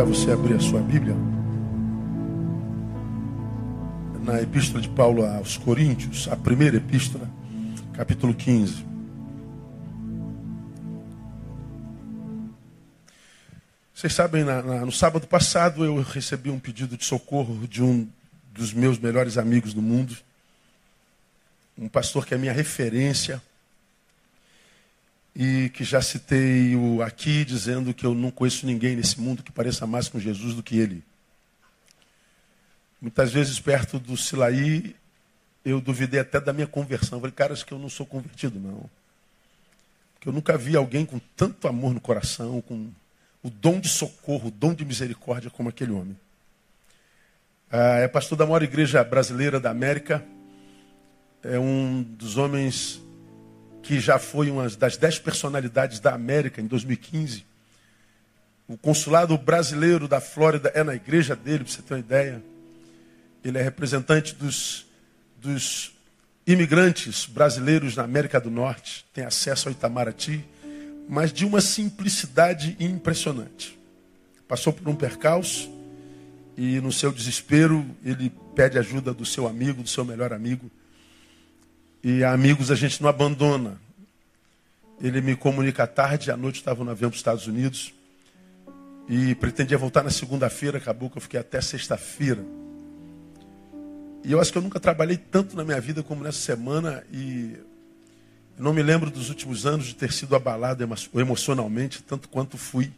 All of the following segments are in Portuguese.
convidar você a abrir a sua Bíblia na Epístola de Paulo aos Coríntios, a primeira epístola, capítulo 15. Vocês sabem, na, na, no sábado passado eu recebi um pedido de socorro de um dos meus melhores amigos do mundo, um pastor que é minha referência e que já citei o aqui dizendo que eu não conheço ninguém nesse mundo que pareça mais com Jesus do que ele. Muitas vezes perto do Silaí eu duvidei até da minha conversão. Eu falei, cara, acho que eu não sou convertido, não. Porque eu nunca vi alguém com tanto amor no coração, com o dom de socorro, o dom de misericórdia como aquele homem. Ah, é pastor da maior igreja brasileira da América. É um dos homens que já foi uma das dez personalidades da América em 2015. O consulado brasileiro da Flórida é na igreja dele, para você ter uma ideia. Ele é representante dos, dos imigrantes brasileiros na América do Norte, tem acesso ao Itamaraty, mas de uma simplicidade impressionante. Passou por um percalço e, no seu desespero, ele pede ajuda do seu amigo, do seu melhor amigo. E amigos a gente não abandona. Ele me comunica à tarde, à noite estava no avião para os Estados Unidos. E pretendia voltar na segunda-feira, acabou que eu fiquei até sexta-feira. E eu acho que eu nunca trabalhei tanto na minha vida como nessa semana. E não me lembro dos últimos anos de ter sido abalado emocionalmente, tanto quanto fui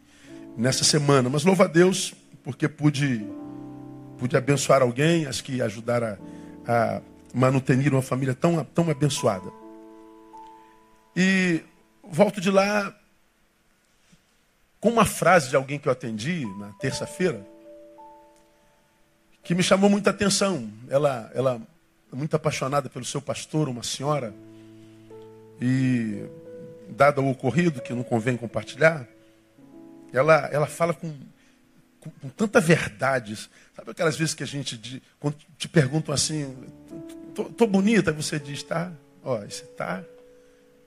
nessa semana. Mas louva a Deus, porque pude, pude abençoar alguém, acho que ajudar a, a manutenir uma família tão, tão abençoada. E volto de lá com uma frase de alguém que eu atendi na terça-feira que me chamou muita atenção. Ela, ela é muito apaixonada pelo seu pastor, uma senhora, e dado o ocorrido, que não convém compartilhar, ela, ela fala com, com, com tanta verdade. Sabe aquelas vezes que a gente, quando te perguntam assim, tô, tô bonita, você diz, tá, ó, você tá,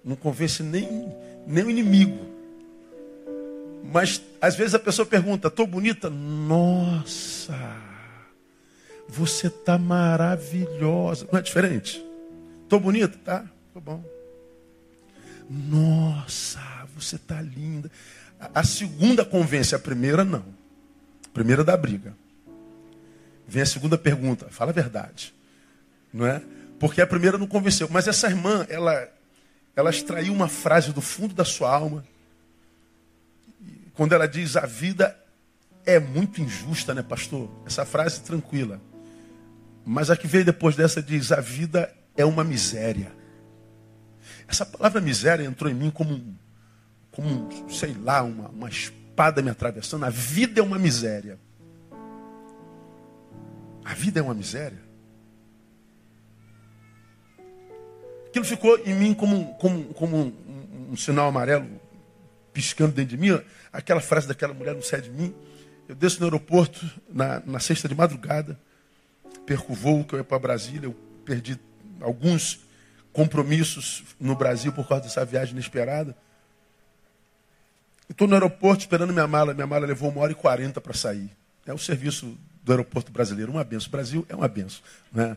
não convence nem, nem o inimigo. Mas às vezes a pessoa pergunta, tô bonita? Nossa! Você tá maravilhosa. Não é diferente? Tô bonita? Tá, tô bom. Nossa, você tá linda. A segunda convence, a primeira não. A primeira dá briga. Vem a segunda pergunta, fala a verdade. Não é? Porque a primeira não convenceu. Mas essa irmã, ela, ela extraiu uma frase do fundo da sua alma. Quando ela diz: A vida é muito injusta, né, pastor? Essa frase tranquila. Mas a que veio depois dessa diz: a vida é uma miséria. Essa palavra miséria entrou em mim como, como sei lá, uma, uma espada me atravessando. A vida é uma miséria. A vida é uma miséria. Aquilo ficou em mim como, como, como um, um, um sinal amarelo piscando dentro de mim. Aquela frase daquela mulher não sai de mim. Eu desço no aeroporto na, na sexta de madrugada perco o voo que eu ia para Brasília, eu perdi alguns compromissos no Brasil por causa dessa viagem inesperada. Estou no aeroporto esperando minha mala. Minha mala levou uma hora e quarenta para sair. É o serviço do aeroporto brasileiro, uma benção. O Brasil é uma benção. Né?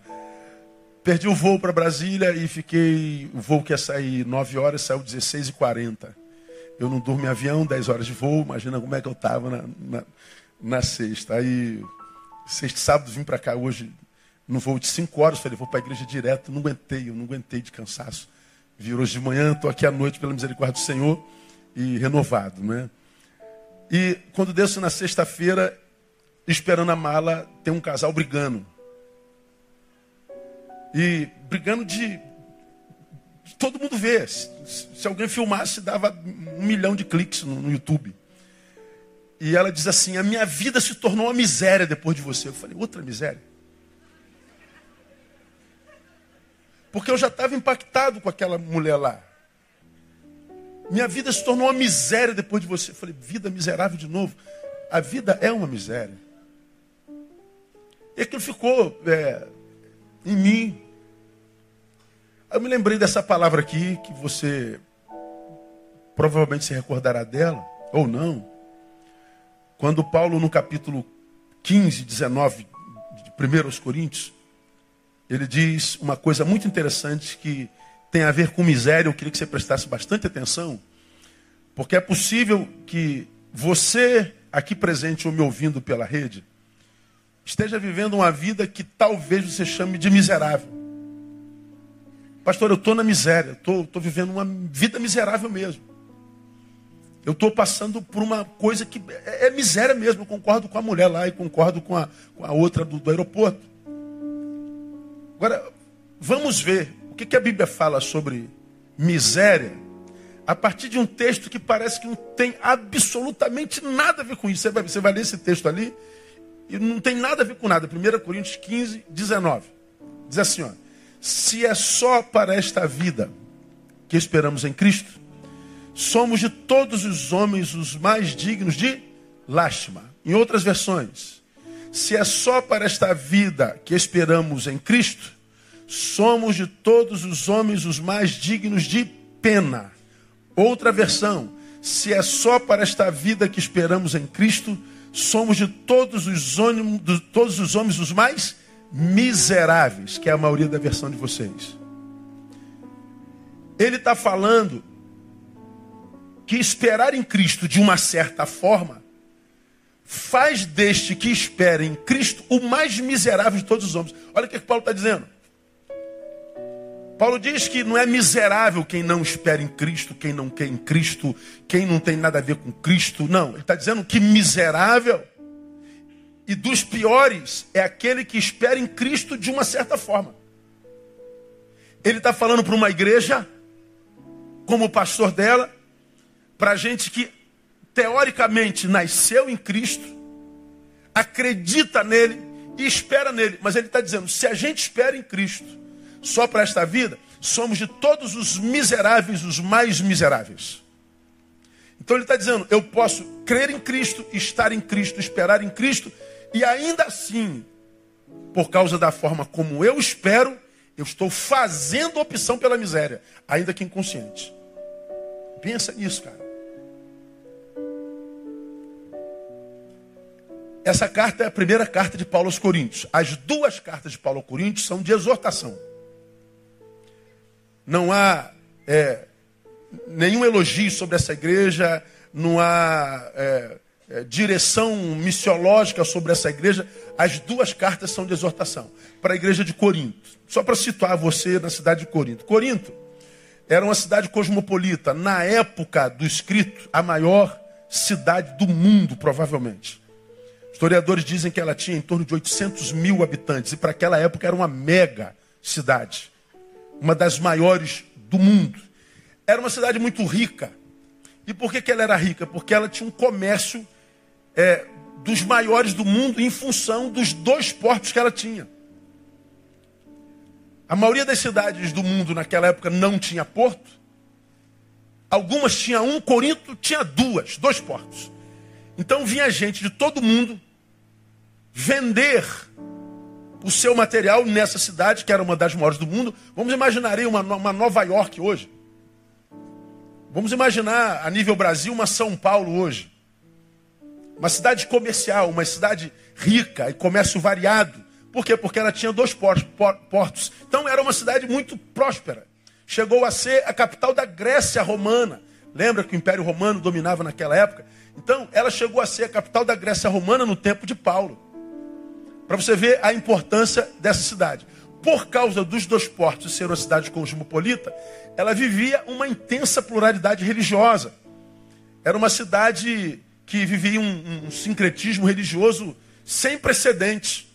Perdi o voo para Brasília e fiquei. O voo que ia sair 9 horas saiu 16 e 40 Eu não durmo em avião, 10 horas de voo. Imagina como é que eu estava na, na, na sexta. Aí Sexta sábado vim para cá hoje, no voo de cinco horas, falei, vou para a igreja direto, não aguentei, eu não aguentei de cansaço. Vir hoje de manhã, estou aqui à noite pela misericórdia do Senhor e renovado, né? E quando desço na sexta-feira, esperando a mala, tem um casal brigando. E brigando de, todo mundo ver. Se, alguém filmasse, dava um milhão de cliques no, no YouTube. E ela diz assim: A minha vida se tornou uma miséria depois de você. Eu falei: Outra miséria? Porque eu já estava impactado com aquela mulher lá. Minha vida se tornou uma miséria depois de você. Eu falei: Vida miserável de novo. A vida é uma miséria. E aquilo ficou é, em mim. Eu me lembrei dessa palavra aqui, que você provavelmente se recordará dela, ou não Quando Paulo, no capítulo 15, 19 de 1 Coríntios, ele diz uma coisa muito interessante que tem a ver com miséria. Eu queria que você prestasse bastante atenção, porque é possível que você, aqui presente ou me ouvindo pela rede, esteja vivendo uma vida que talvez você chame de miserável. Pastor, eu estou na miséria, estou vivendo uma vida miserável mesmo. Eu estou passando por uma coisa que é, é, miséria mesmo. Eu concordo com a mulher lá e concordo com a, com a outra do, do aeroporto. Agora, vamos ver o que, que a Bíblia fala sobre miséria a partir de um texto que parece que não tem absolutamente nada a ver com isso. Você vai, você vai ler esse texto ali e não tem nada a ver com nada. 1 Coríntios 15, 19. Diz assim: ó, Se é só para esta vida que esperamos em Cristo, somos de todos os homens os mais dignos de lástima. Em outras versões, se é só para esta vida que esperamos em Cristo, somos de todos os homens os mais dignos de pena. Outra versão, se é só para esta vida que esperamos em Cristo, somos de todos os, de todos os homens os mais miseráveis, que é a maioria da versão de vocês. Ele está falando que esperar em Cristo de uma certa forma faz deste que espera em Cristo o mais miserável de todos os homens. Olha o que Paulo está dizendo. Paulo diz que não é miserável quem não espera em Cristo, quem não quer em Cristo, quem não tem nada a ver com Cristo. Não, ele está dizendo que miserável e dos piores é aquele que espera em Cristo de uma certa forma. Ele está falando para uma igreja, como pastor dela, para gente que teoricamente nasceu em Cristo, acredita nele e espera nele. Mas ele está dizendo: se a gente espera em Cristo só para esta vida, somos de todos os miseráveis os mais miseráveis. Então ele está dizendo: eu posso crer em Cristo, estar em Cristo, esperar em Cristo, e ainda assim, por causa da forma como eu espero, eu estou fazendo opção pela miséria, ainda que inconsciente. Pensa nisso, cara. Essa carta é a primeira carta de Paulo aos Coríntios. As duas cartas de Paulo aos Coríntios são de exortação. Não há é, nenhum elogio sobre essa igreja, não há é, é, direção missiológica sobre essa igreja. As duas cartas são de exortação. Para a igreja de Corinto. Só para situar você na cidade de Corinto. Corinto era uma cidade cosmopolita. Na época do escrito, a maior cidade do mundo, provavelmente. Historiadores dizem que ela tinha em torno de 800 mil habitantes, e para aquela época era uma mega cidade, uma das maiores do mundo. Era uma cidade muito rica. E por que, que ela era rica? Porque ela tinha um comércio é, dos maiores do mundo em função dos dois portos que ela tinha. A maioria das cidades do mundo naquela época não tinha porto. Algumas tinha um, Corinto tinha duas, dois portos. Então vinha gente de todo mundo vender o seu material nessa cidade, que era uma das maiores do mundo. Vamos imaginar aí uma, uma Nova York hoje. Vamos imaginar a nível Brasil uma São Paulo hoje. Uma cidade comercial, uma cidade rica e comércio variado. Por quê? Porque ela tinha dois portos. Então era uma cidade muito próspera. Chegou a ser a capital da Grécia romana. Lembra que o Império Romano dominava naquela época? Então ela chegou a ser a capital da Grécia romana no tempo de Paulo. Para você ver a importância dessa cidade. Por causa dos dois portos ser uma cidade cosmopolita, ela vivia uma intensa pluralidade religiosa. Era uma cidade que vivia um, um sincretismo religioso sem precedentes.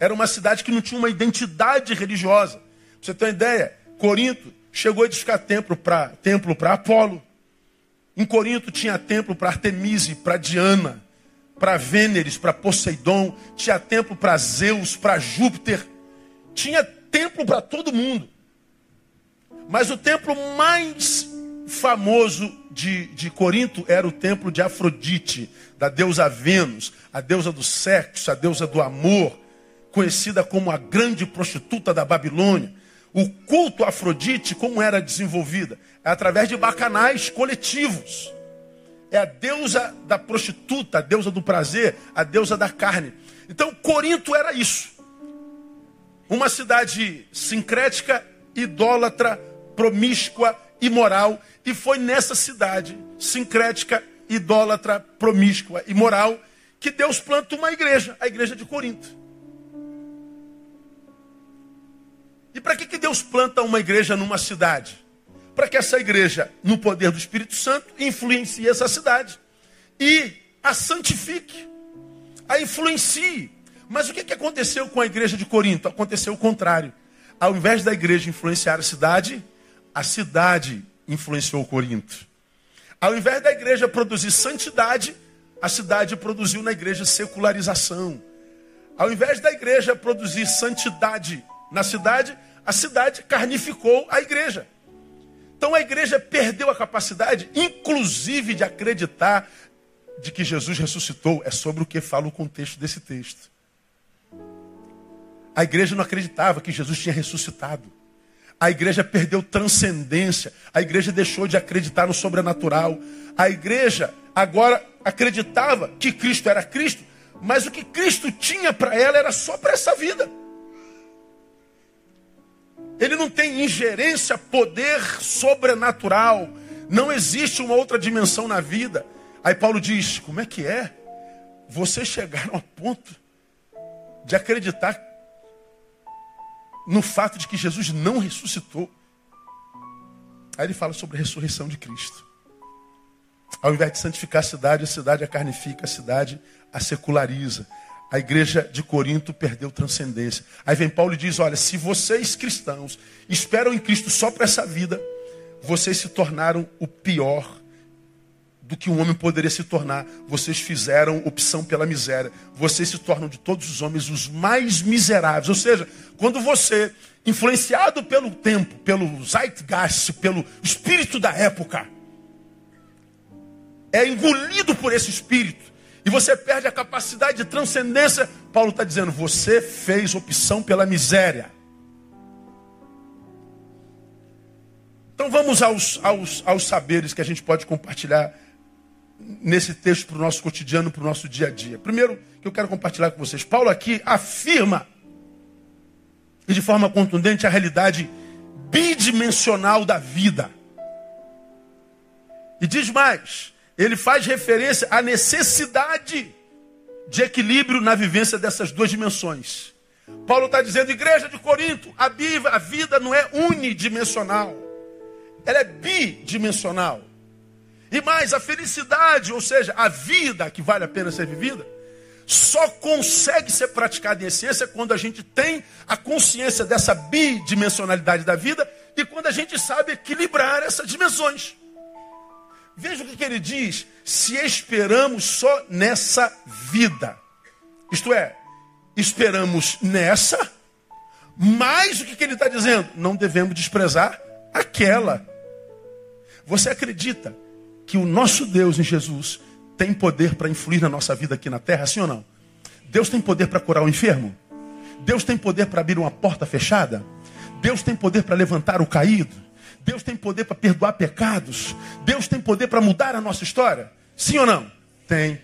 Era uma cidade que não tinha uma identidade religiosa. Pra você tem uma ideia? Corinto chegou a edificar templo para templo Apolo. Em Corinto tinha templo para Artemise, para Diana para Vêneres, para Poseidon, tinha templo para Zeus, para Júpiter, tinha templo para todo mundo. Mas o templo mais famoso de, de Corinto era o templo de Afrodite, da deusa Vênus, a deusa do sexo, a deusa do amor, conhecida como a grande prostituta da Babilônia. O culto a Afrodite, como era desenvolvida? É através de bacanais coletivos. É a deusa da prostituta, a deusa do prazer, a deusa da carne. Então, Corinto era isso. Uma cidade sincrética, idólatra, promíscua, imoral. E foi nessa cidade sincrética, idólatra, promíscua, imoral, que Deus planta uma igreja, a igreja de Corinto. E para que, que Deus planta uma igreja numa cidade? Para que essa igreja, no poder do Espírito Santo, influencie essa cidade e a santifique, a influencie. Mas o que, aconteceu com a igreja de Corinto? Aconteceu o contrário. Ao invés da igreja influenciar a cidade, a cidade influenciou Corinto. Ao invés da igreja produzir santidade, a cidade produziu na igreja secularização. Ao invés da igreja produzir santidade na cidade, a cidade carnificou a igreja. Então a igreja perdeu a capacidade, inclusive, de acreditar de que Jesus ressuscitou. É sobre o que fala o contexto desse texto. A igreja não acreditava que Jesus tinha ressuscitado. A igreja perdeu transcendência. A igreja deixou de acreditar no sobrenatural. A igreja agora acreditava que Cristo era Cristo, mas o que Cristo tinha para ela era só para essa vida. Ele não tem ingerência, poder sobrenatural. Não existe uma outra dimensão na vida. Aí Paulo diz: como é que é? Vocês chegaram a ponto de acreditar no fato de que Jesus não ressuscitou. Aí ele fala sobre a ressurreição de Cristo. Ao invés de santificar a cidade, a cidade a carnifica, a cidade a seculariza a igreja de Corinto perdeu transcendência. Aí vem Paulo e diz: Olha, se vocês cristãos esperam em Cristo só para essa vida, vocês se tornaram o pior do que um homem poderia se tornar. Vocês fizeram opção pela miséria. Vocês se tornam de todos os homens os mais miseráveis. Ou seja, quando você, influenciado pelo tempo, pelo zeitgeist, pelo espírito da época, é engolido por esse espírito e você perde a capacidade de transcendência, Paulo está dizendo: você fez opção pela miséria. Então vamos aos, aos, aos saberes que a gente pode compartilhar nesse texto para o nosso cotidiano, para o nosso dia a dia. Primeiro que eu quero compartilhar com vocês, Paulo aqui afirma, e de forma contundente, a realidade bidimensional da vida. E diz mais: ele faz referência à necessidade de equilíbrio na vivência dessas duas dimensões. Paulo está dizendo, igreja de Corinto, a, vida não é unidimensional, ela é bidimensional. E mais, a felicidade, ou seja, a vida que vale a pena ser vivida, só consegue ser praticada em essência quando a gente tem a consciência dessa bidimensionalidade da vida e quando a gente sabe equilibrar essas dimensões. Veja o que, que ele diz: se esperamos só nessa vida, isto é, esperamos nessa, mas o que, que ele está dizendo? Não devemos desprezar aquela. Você acredita que o nosso Deus em Jesus tem poder para influir na nossa vida aqui na terra, sim ou não? Deus tem poder para curar o enfermo? Deus tem poder para abrir uma porta fechada? Deus tem poder para levantar o caído? Deus tem poder para perdoar pecados? Deus tem poder para mudar a nossa história? Sim ou não? Tem.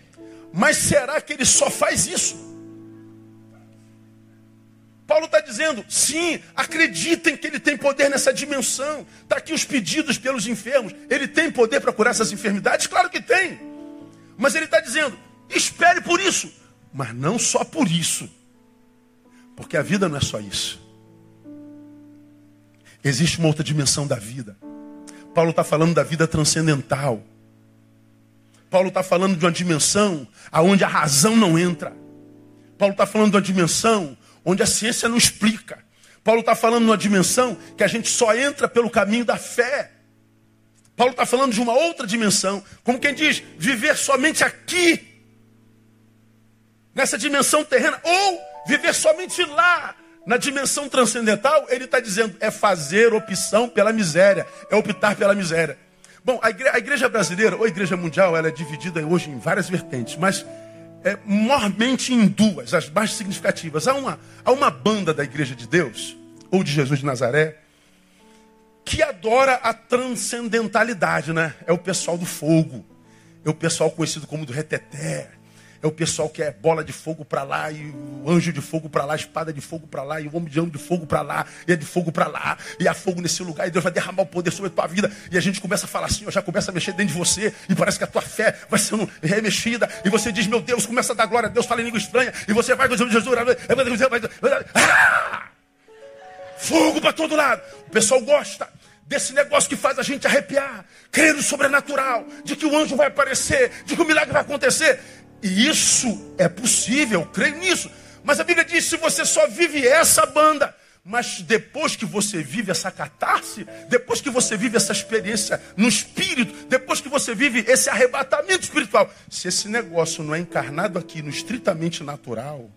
Mas será que ele só faz isso? Paulo está dizendo, sim, acreditem que ele tem poder nessa dimensão. Está aqui os pedidos pelos enfermos. Ele tem poder para curar essas enfermidades? Claro que tem. Mas ele está dizendo, espere por isso. Mas não só por isso. Porque a vida não é só isso. Existe uma outra dimensão da vida. Paulo está falando da vida transcendental. Paulo está falando de uma dimensão aonde a razão não entra. Paulo está falando de uma dimensão onde a ciência não explica. Paulo está falando de uma dimensão que a gente só entra pelo caminho da fé. Paulo está falando de uma outra dimensão, como quem diz, viver somente aqui, nessa dimensão terrena, ou viver somente lá, na dimensão transcendental, ele está dizendo, é fazer opção pela miséria, é optar pela miséria. Bom, a igreja, a igreja brasileira, ou a igreja mundial, ela é dividida hoje em várias vertentes, mas é, mormente em duas, as mais significativas. Há uma, há uma banda da igreja de Deus, ou de Jesus de Nazaré, que adora a transcendentalidade, né? É o pessoal do fogo. É o pessoal conhecido como do reteté. É o pessoal que é bola de fogo para lá, e o anjo de fogo para lá, espada de fogo para lá, e o homem de de fogo para lá, e é de fogo para lá, e há fogo nesse lugar, e Deus vai derramar o poder sobre a tua vida. E a gente começa a falar assim, ó, já começa a mexer dentro de você, e parece que a tua fé vai sendo remexida, e você diz, meu Deus, começa a dar glória a Deus, fala em língua estranha, e você vai, Jesus, ah! fogo para todo lado. O pessoal gosta desse negócio que faz a gente arrepiar, crer no sobrenatural, de que o anjo vai aparecer, de que o milagre vai acontecer. E isso é possível, creio nisso. Mas a Bíblia diz: se você só vive essa banda, mas depois que você vive essa catarse, depois que você vive essa experiência no espírito, depois que você vive esse arrebatamento espiritual, se esse negócio não é encarnado aqui no estritamente natural,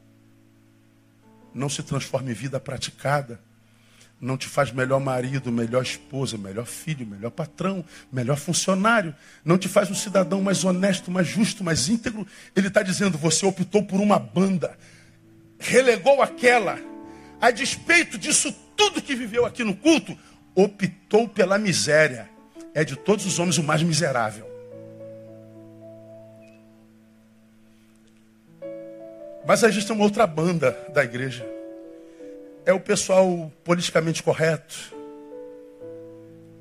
não se transforma em vida praticada, não te faz melhor marido, melhor esposa, melhor filho, melhor patrão, melhor funcionário. Não te faz um cidadão mais honesto, mais justo, mais íntegro. Ele está dizendo: você optou por uma banda, relegou aquela, a despeito disso tudo que viveu aqui no culto, optou pela miséria. É de todos os homens o mais miserável. Mas existe uma outra banda da igreja é o pessoal politicamente correto,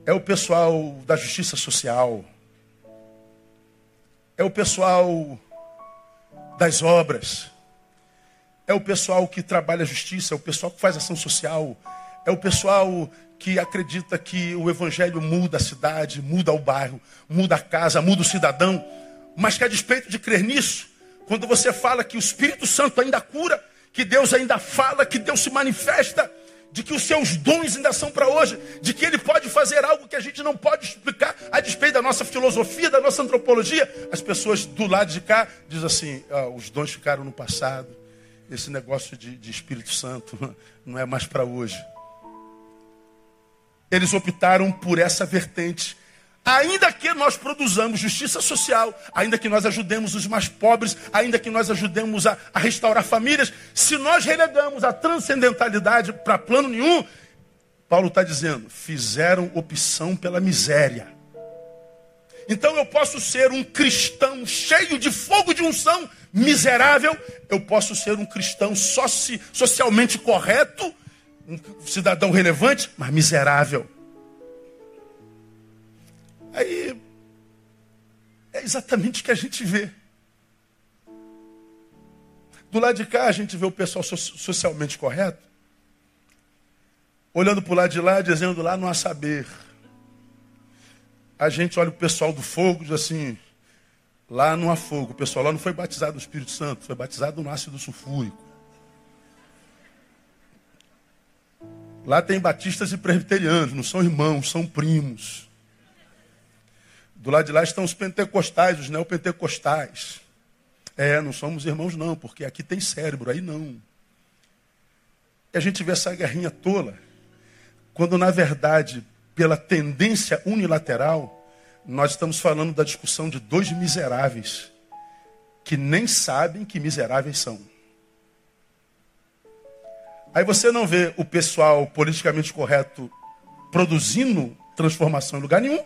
é o pessoal da justiça social, é o pessoal das obras, é o pessoal que trabalha a justiça, é o pessoal que faz ação social, é o pessoal que acredita que o evangelho muda a cidade, muda o bairro, muda a casa, muda o cidadão, mas que a despeito de crer nisso, quando você fala que o Espírito Santo ainda cura, que Deus ainda fala, que Deus se manifesta, de que os seus dons ainda são para hoje, de que Ele pode fazer algo que a gente não pode explicar a despeito da nossa filosofia, da nossa antropologia. As pessoas do lado de cá dizem assim: ah, os dons ficaram no passado, esse negócio de, de Espírito Santo não é mais para hoje. Eles optaram por essa vertente Ainda que nós produzamos justiça social, ainda que nós ajudemos os mais pobres, ainda que nós ajudemos a, a restaurar famílias, se nós relegamos a transcendentalidade para plano nenhum, Paulo está dizendo, fizeram opção pela miséria. Então eu posso ser um cristão cheio de fogo de unção, miserável, eu posso ser um cristão soci, socialmente correto, um cidadão relevante, mas miserável. Aí é exatamente o que a gente vê. Do lado de cá a gente vê o pessoal socialmente correto, olhando para o lado de lá, dizendo lá não há saber. A gente olha o pessoal do fogo diz assim, lá não há fogo. O pessoal lá não foi batizado no Espírito Santo, foi batizado no ácido sulfúrico. Lá tem batistas e presbiterianos, não são irmãos, são primos. Do lado de lá estão os pentecostais, os neopentecostais. É, não somos irmãos não, porque aqui tem cérebro, aí não. E a gente vê essa guerrinha tola, quando na verdade, pela tendência unilateral, nós estamos falando da discussão de dois miseráveis, que nem sabem que miseráveis são. Aí você não vê o pessoal politicamente correto produzindo transformação em lugar nenhum,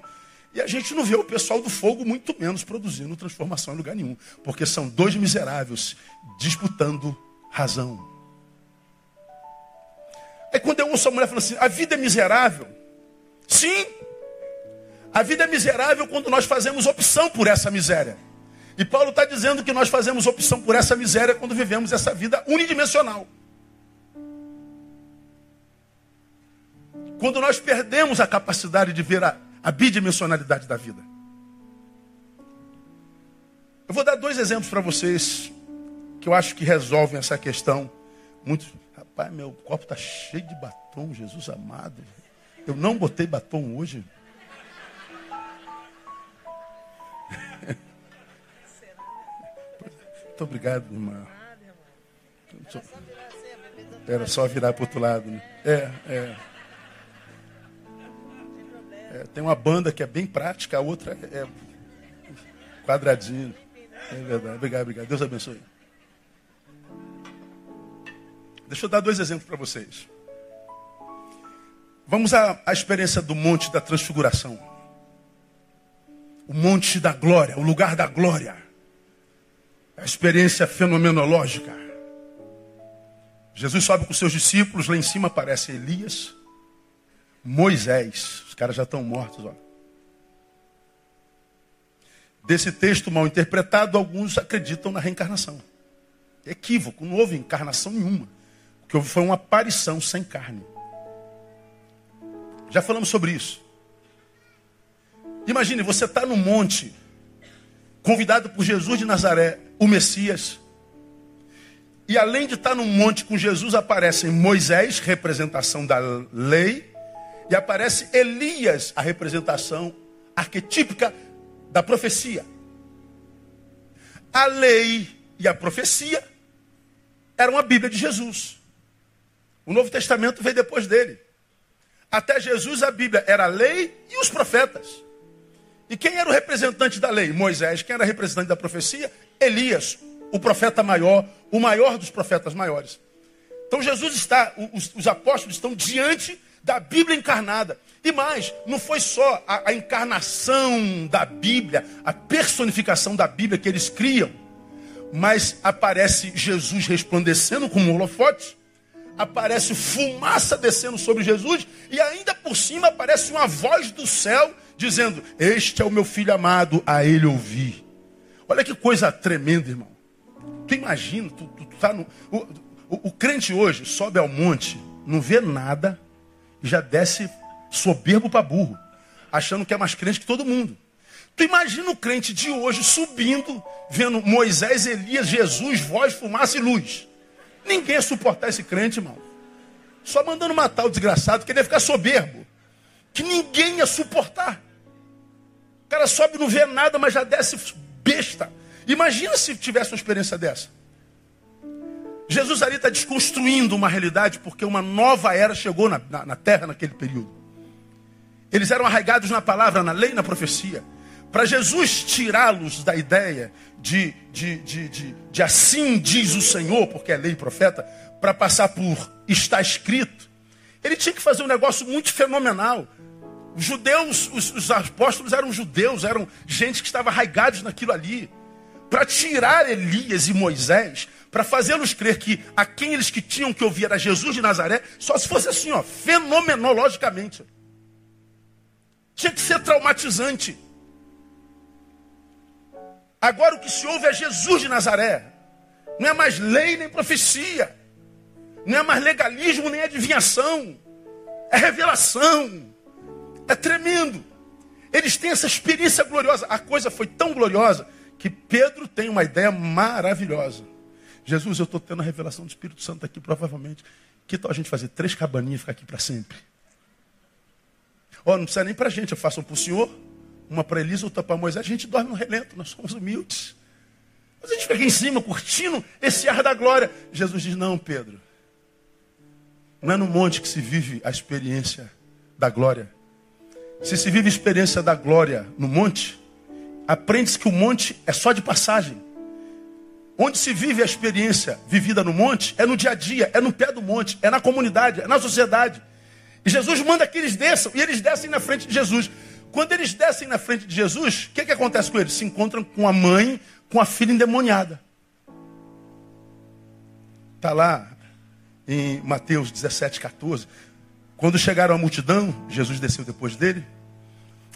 e a gente não vê o pessoal do fogo muito menos produzindo transformação em lugar nenhum. Porque são dois miseráveis disputando razão. Aí quando eu ouço a mulher falando assim, a vida é miserável. Sim, a vida é miserável quando nós fazemos opção por essa miséria. E Paulo está dizendo que nós fazemos opção por essa miséria quando vivemos essa vida unidimensional. Quando nós perdemos a capacidade de ver a, a bidimensionalidade da vida. Eu vou dar dois exemplos para vocês que eu acho que resolvem essa questão. Muito, rapaz, meu copo está cheio de batom, Jesus amado. Eu não botei batom hoje. Muito obrigado, irmã. Era só virar para o outro lado. Né? É, é. É, tem uma banda que é bem prática, a outra é quadradinho. É verdade. Obrigado, obrigado. Deus abençoe. Deixa eu dar dois exemplos para vocês. Vamos à, à experiência do Monte da Transfiguração. o monte da glória, o lugar da glória. A experiência fenomenológica. Jesus sobe com seus discípulos, lá em cima aparece Elias, Moisés. Os caras já estão mortos, ó. Desse texto mal interpretado, alguns acreditam na reencarnação. Equívoco, não houve encarnação nenhuma. O que houve foi uma aparição sem carne. Já falamos sobre isso. Imagine, você está no monte, convidado por Jesus de Nazaré, o Messias. E além de estar no monte com Jesus, aparecem Moisés, representação da lei, e aparece Elias, a representação arquetípica da profecia. A lei e a profecia eram a Bíblia de Jesus. O Novo Testamento veio depois dele. Até Jesus, a Bíblia era a lei e os profetas. E quem era o representante da lei? Moisés. Quem era o representante da profecia? Elias, o profeta maior, o maior dos profetas maiores. Então Jesus está, os, os apóstolos estão diante da Bíblia encarnada. E mais, não foi só a, a, encarnação da Bíblia, a personificação da Bíblia que eles criam, mas aparece Jesus resplandecendo como um holofote aparece fumaça descendo sobre Jesus e ainda por cima aparece uma voz do céu dizendo: Este é o meu filho amado, a ele ouvi. Olha que coisa tremenda, irmão. Tu imagina, tu, tu, tu tá no. O, o, o crente hoje sobe ao monte, não vê nada já desce soberbo para burro, achando que é mais crente que todo mundo. Tu imagina o crente de hoje subindo, vendo Moisés, Elias, Jesus, voz, fumaça e luz. Ninguém ia suportar esse crente, irmão. Só mandando matar o desgraçado, queria ficar soberbo. Que ninguém ia suportar. O cara sobe não vê nada, mas já desce besta. Imagina se tivesse uma experiência dessa. Jesus ali está desconstruindo uma realidade porque uma nova era chegou na, na, na terra naquele período. Eles eram arraigados na palavra, na lei na profecia. Para Jesus tirá-los da ideia de, de, de, de, de assim diz o Senhor, porque é lei e profeta, para passar por está escrito, ele tinha que fazer um negócio muito fenomenal. Os judeus, os, os apóstolos eram judeus, eram gente que estava arraigados naquilo ali. Para tirar Elias e Moisés, para fazê-los crer que a quem eles que tinham que ouvir era Jesus de Nazaré, só se fosse assim, ó, fenomenologicamente. Tinha que ser traumatizante. Agora o que se ouve é Jesus de Nazaré. Não é mais lei nem profecia. Não é mais legalismo nem adivinhação. É revelação. É tremendo. Eles têm essa experiência gloriosa. A coisa foi tão gloriosa que Pedro tem uma ideia maravilhosa. Jesus, eu estou tendo a revelação do Espírito Santo aqui, provavelmente. Que tal a gente fazer três cabaninhas e ficar aqui para sempre? Ó, oh, não precisa nem para a gente, eu faço um para o senhor, uma para Elisa, outra para Moisés, a gente dorme no relento, nós somos humildes. Mas a gente fica aqui em cima, curtindo esse ar da glória. Jesus diz: Não, Pedro, não é no monte que se vive a experiência da glória. Se se vive a experiência da glória no monte, aprende-se que o monte é só de passagem. Onde se vive a experiência vivida no monte é no dia a dia, é no pé do monte, é na comunidade, é na sociedade. E Jesus manda que eles desçam, e eles descem na frente de Jesus. Quando eles descem na frente de Jesus, o que, que acontece com eles? Se encontram com a mãe, com a filha endemoniada. Está lá em Mateus 17, 14. Quando chegaram à multidão, Jesus desceu depois dele.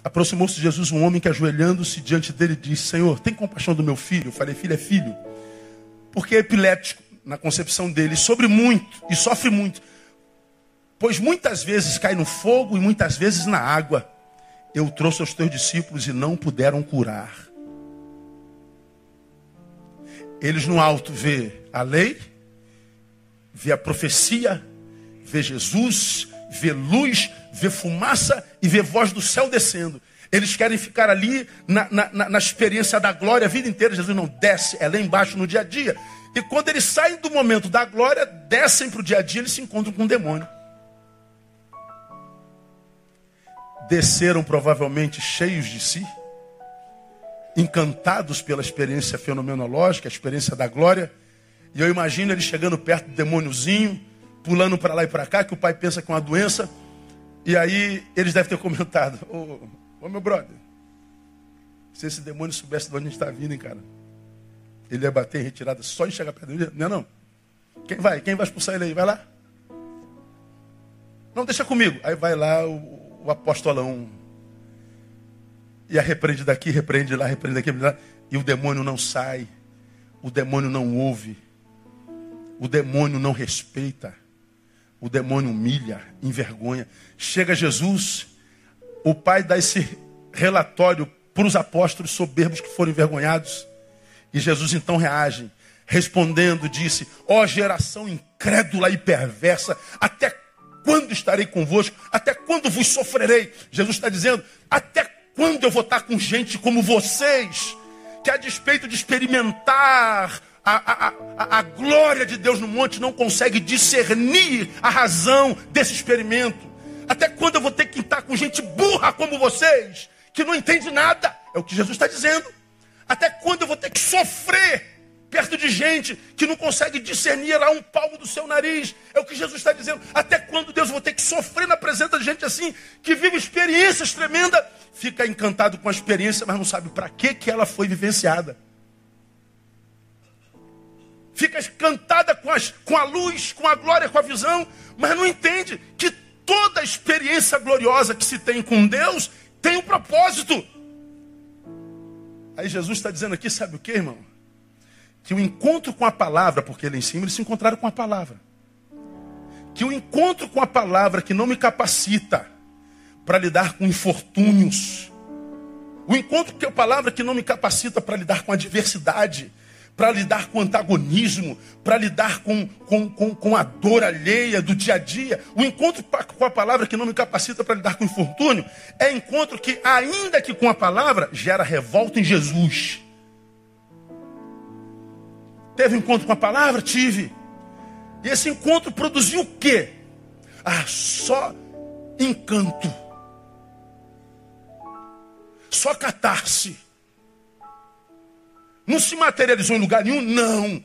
Aproximou-se de Jesus um homem que, ajoelhando-se diante dele, disse: Senhor, tem compaixão do meu filho? Eu falei: Filho, é filho. Porque é epilético na concepção dele, sobre muito e sofre muito. Pois muitas vezes cai no fogo e muitas vezes na água eu trouxe aos teus discípulos e não puderam curar. Eles no alto vê a lei, vê a profecia, vê Jesus, vê luz, vê fumaça e vê voz do céu descendo. Eles querem ficar ali na, na, na, experiência da glória a vida inteira. Jesus não desce, é lá embaixo no dia a dia. E quando eles saem do momento da glória, descem para o dia a dia, eles se encontram com um demônio. desceram provavelmente cheios de si, encantados pela experiência fenomenológica, a experiência da glória. E eu imagino ele chegando perto do demôniozinho, pulando para lá e para cá, que o pai pensa que é uma doença. E aí eles devem ter comentado: Ô, ô meu brother, Se esse demônio soubesse de onde a gente está vindo, hein, cara? Ele ia bater em retirada só em chegar perto dele. Não é não? Quem vai? Quem vai expulsar ele aí? Vai lá. Não, deixa comigo. Aí vai lá o, o apostolão. E a repreende daqui, repreende lá, repreende daqui. E o demônio não sai. O demônio não ouve. O demônio não respeita. O demônio humilha, envergonha. Chega Jesus, o pai dá esse relatório para os apóstolos soberbos que foram envergonhados. E Jesus então reage, respondendo, disse: Ó oh, geração incrédula e perversa, até quando estarei convosco? Até quando vos sofrerei? Jesus está dizendo: Até quando eu vou estar com gente como vocês, que a despeito de experimentar a, a, a, a, glória de Deus no monte, não consegue discernir a razão desse experimento. Até quando eu vou ter que estar com gente burra como vocês, que não entende nada. É o que Jesus está dizendo. Até quando eu vou ter que sofrer perto de gente que não consegue discernir a um palmo do seu nariz? É o que Jesus está dizendo. Até quando Deus vou ter que sofrer na presença de gente assim, que vive experiências tremendas, fica encantado com a experiência, mas não sabe para que, que ela foi vivenciada. Fica encantada com, as, com a luz, com a glória, com a visão, mas não entende que toda experiência gloriosa que se tem com Deus tem um propósito. Aí Jesus está dizendo aqui, sabe o que, irmão? Que o encontro com a palavra, porque ele em cima, eles se encontraram com a palavra. Que o encontro com a palavra que não me capacita para lidar com infortúnios. O encontro com a palavra que não me capacita para lidar com adversidade para lidar com antagonismo, para lidar com, com, com, com, a dor alheia do dia a dia. O encontro com a palavra que não me capacita para lidar com o infortúnio é encontro que, ainda que com a palavra, gera revolta em Jesus. Teve encontro com a palavra? Tive. E esse encontro produziu o quê? Ah, só encanto. Só catarse não se materializou em lugar nenhum? Não.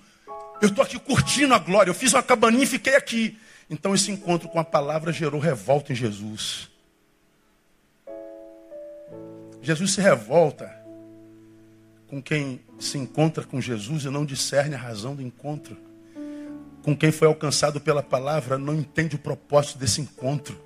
Eu estou aqui curtindo a glória. Eu fiz uma cabaninha e fiquei aqui. Então esse encontro com a palavra gerou revolta em Jesus. Jesus se revolta com quem se encontra com Jesus e não discerne a razão do encontro. Com quem foi alcançado pela palavra não entende o propósito desse encontro.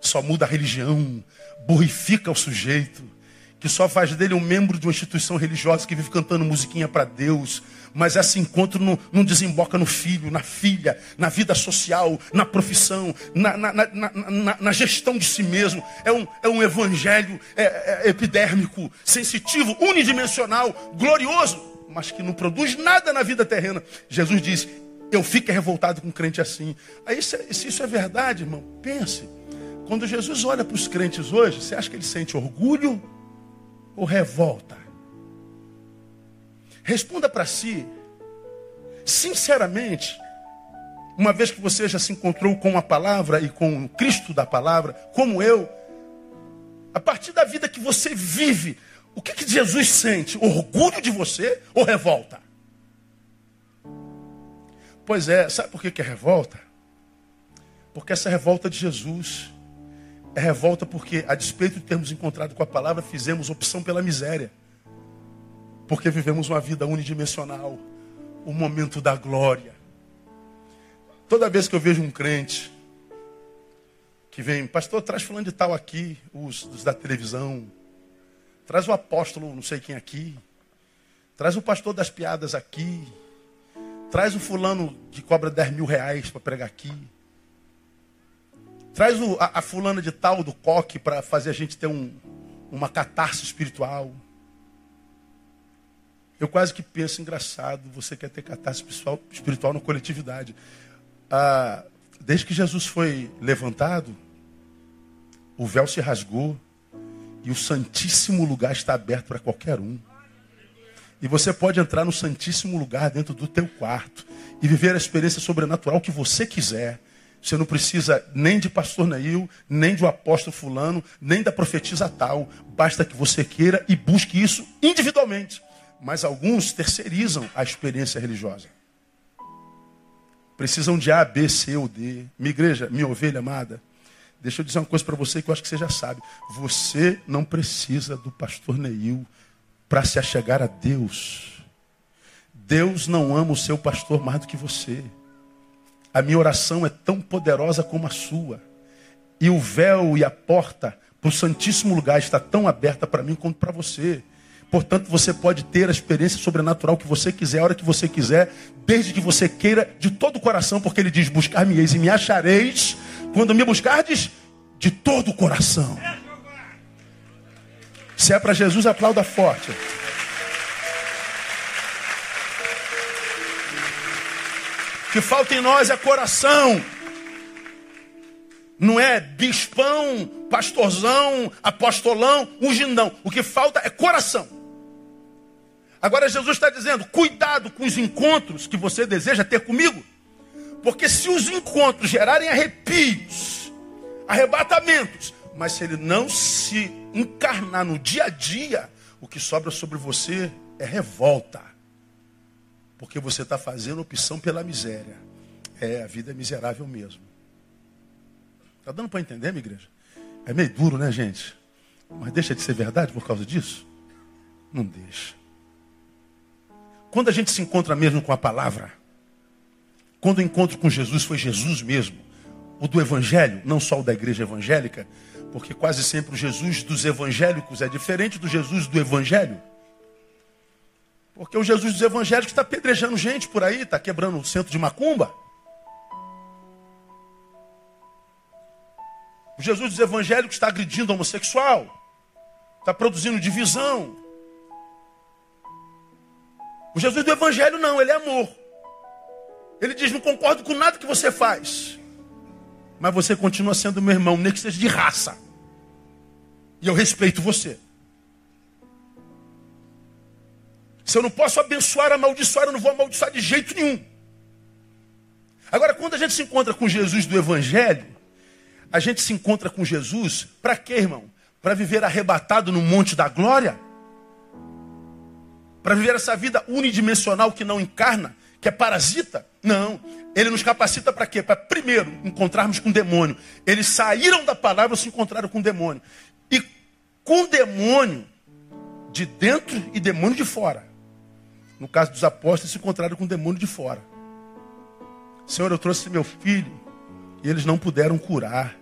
Só muda a religião, burrifica o sujeito que só faz dele um membro de uma instituição religiosa que vive cantando musiquinha para Deus. Mas esse encontro não, não, desemboca no filho, na filha, na vida social, na profissão, na, na, na, na gestão de si mesmo. É um, é um evangelho é, é, epidérmico, sensitivo, unidimensional, glorioso, mas que não produz nada na vida terrena. Jesus diz: Eu fico revoltado com um crente assim. Aí, se, se isso é verdade, irmão, pense. Quando Jesus olha para os crentes hoje, você acha que ele sente orgulho? Ou revolta? Responda para si, sinceramente, uma vez que você já se encontrou com a palavra e com o Cristo da palavra, como eu, a partir da vida que você vive, o que, que Jesus sente? Orgulho de você ou revolta? Pois é, sabe por que, que é revolta? Porque essa revolta de Jesus é revolta porque, a despeito de termos encontrado com a palavra, fizemos opção pela miséria. Porque vivemos uma vida unidimensional. O momento da glória. Toda vez que eu vejo um crente que vem, pastor, traz fulano de tal aqui, os, os da televisão. Traz o apóstolo, não sei quem aqui. Traz o pastor das piadas aqui. Traz o fulano que cobra 10 mil reais para pregar aqui. Traz o, a, a, fulana de tal do coque para fazer a gente ter um, uma catarse espiritual. Eu quase que penso engraçado, você quer ter catarse espiritual, espiritual na coletividade. Ah, desde que Jesus foi levantado, o véu se rasgou e o santíssimo lugar está aberto para qualquer um. E você pode entrar no santíssimo lugar dentro do teu quarto e viver a experiência sobrenatural que você quiser. Você não precisa nem de pastor Neil, nem de um apóstolo fulano, nem da profetisa tal. Basta que você queira e busque isso individualmente. Mas alguns terceirizam a experiência religiosa. Precisam de A, B, C ou D. Minha igreja, minha ovelha amada, deixa eu dizer uma coisa para você que eu acho que você já sabe. Você não precisa do pastor Neil para se achegar a Deus. Deus não ama o seu pastor mais do que você. A minha oração é tão poderosa como a sua. E o véu e a porta para o Santíssimo Lugar está tão aberta para mim quanto para você. Portanto, você pode ter a experiência sobrenatural que você quiser, a hora que você quiser, desde que você queira de todo o coração, porque ele diz: Buscar-me-eis e me achareis, quando me buscardes de todo o coração. Se é para Jesus, aplauda forte. Que falta em nós é coração. Não é bispão, pastorzão, apostolão, ungindão. O que falta é coração. Agora Jesus está dizendo: cuidado com os encontros que você deseja ter comigo. Porque se os encontros gerarem arrepios, arrebatamentos, mas se ele não se encarnar no dia a dia, o que sobra sobre você é revolta. Porque você está fazendo opção pela miséria. É, a vida é miserável mesmo. Está dando para entender, minha igreja? É meio duro, né, gente? Mas deixa de ser verdade por causa disso? Não deixa. Quando a gente se encontra mesmo com a palavra, quando o encontro com Jesus foi Jesus mesmo, o do Evangelho, não só o da igreja evangélica, porque quase sempre o Jesus dos evangélicos é diferente do Jesus do Evangelho. Porque o Jesus dos evangélicos está pedrejando gente por aí, está quebrando o centro de macumba. O Jesus dos evangélicos está agredindo homossexual, está produzindo divisão, o Jesus do Evangelho não, ele é amor. Ele diz: Não concordo com nada que você faz, mas você continua sendo meu irmão, nem que seja de raça. E eu respeito você. Se eu não posso abençoar, amaldiçoar, eu não vou amaldiçoar de jeito nenhum. Agora, quando a gente se encontra com Jesus do Evangelho, a gente se encontra com Jesus para quê, irmão? Para viver arrebatado no monte da glória? para viver essa vida unidimensional que não encarna, que é parasita? Não. Ele nos capacita para quê? Para primeiro encontrarmos com o demônio. Eles saíram da palavra e se encontraram com o demônio. E com o demônio de dentro e demônio de fora. No caso dos apóstolos, se encontraram com o demônio de fora. Senhor, eu trouxe meu filho e eles não puderam curar.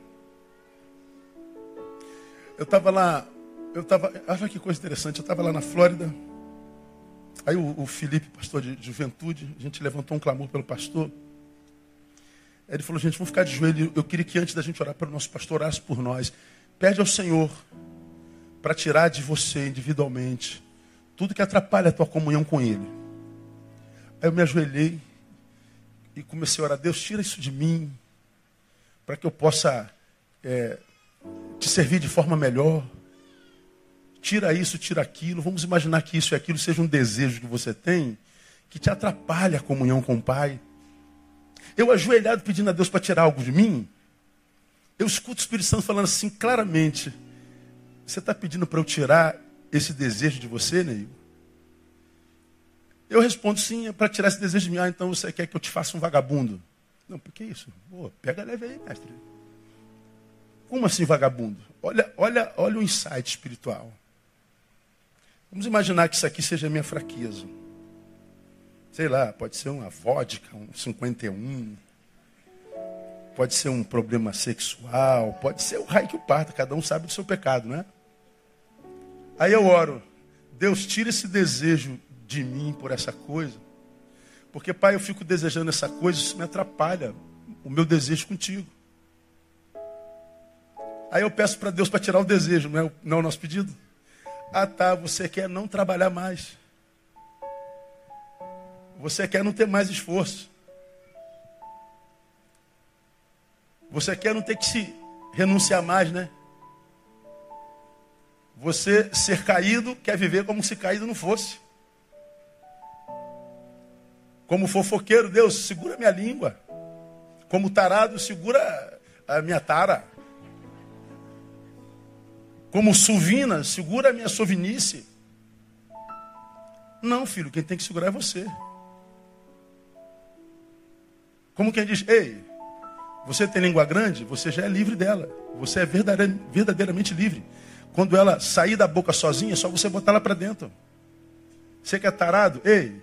Eu estava lá, eu estava, olha que coisa interessante, eu estava lá na Flórida. Aí o, o Felipe, pastor de juventude, a gente levantou um clamor pelo pastor. Ele falou, gente, vamos ficar de joelho. Eu queria que antes da gente orar para o nosso pastor, orasse por nós. Pede ao Senhor para tirar de você individualmente tudo que atrapalha a tua comunhão com Ele. Aí eu me ajoelhei e comecei a orar, Deus, tira isso de mim, para que eu possa é, te servir de forma melhor tira isso, tira aquilo. Vamos imaginar que isso e aquilo seja um desejo que você tem que te atrapalha a comunhão com o Pai. Eu ajoelhado pedindo a Deus para tirar algo de mim, eu escuto o Espírito Santo falando assim claramente: Você está pedindo para eu tirar esse desejo de você, Neil? Eu respondo sim, é para tirar esse desejo de mim. Ah, então você quer que eu te faça um vagabundo? Não, por que isso? Pô, pega leve aí, mestre. Como assim vagabundo? Olha, olha, olha o insight espiritual. Vamos imaginar que isso aqui seja minha fraqueza. Sei lá, pode ser uma vodka, um 51. Pode ser um problema sexual. Pode ser o raio que o parta. Cada um sabe do seu pecado, né? Aí eu oro. Deus, tira esse desejo de mim por essa coisa. Porque, pai, eu fico desejando essa coisa, isso me atrapalha o meu desejo contigo. Aí eu peço para Deus para tirar o desejo, não é, não é o nosso pedido? Ah, tá, você quer não trabalhar mais. Você quer não ter mais esforço. Você quer não ter que se renunciar mais, né? Você ser caído quer viver como se caído não fosse. Como fofoqueiro, Deus, segura minha língua. Como tarado, segura a minha tara. Como suvina, segura a minha sovinice. Não, filho, quem tem que segurar é você. Como quem diz, ei, você tem língua grande, você já é livre dela. Você é verdadeiramente livre. Quando ela sair da boca sozinha, é só você botar ela para dentro. Você que é tarado, ei,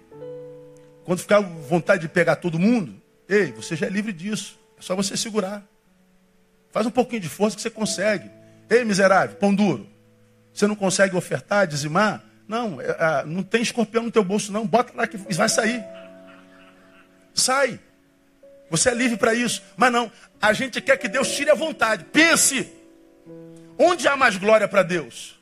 quando ficar vontade de pegar todo mundo, ei, você já é livre disso. É só você segurar. Faz um pouquinho de força que você consegue. Ei, miserável, pão duro. Você não consegue ofertar, dizimar? Não, é, é, não tem escorpião no teu bolso, não. Bota lá que vai sair. Sai. Você é livre para isso. Mas não, a gente quer que Deus tire a vontade. Pense. Onde há mais glória para Deus?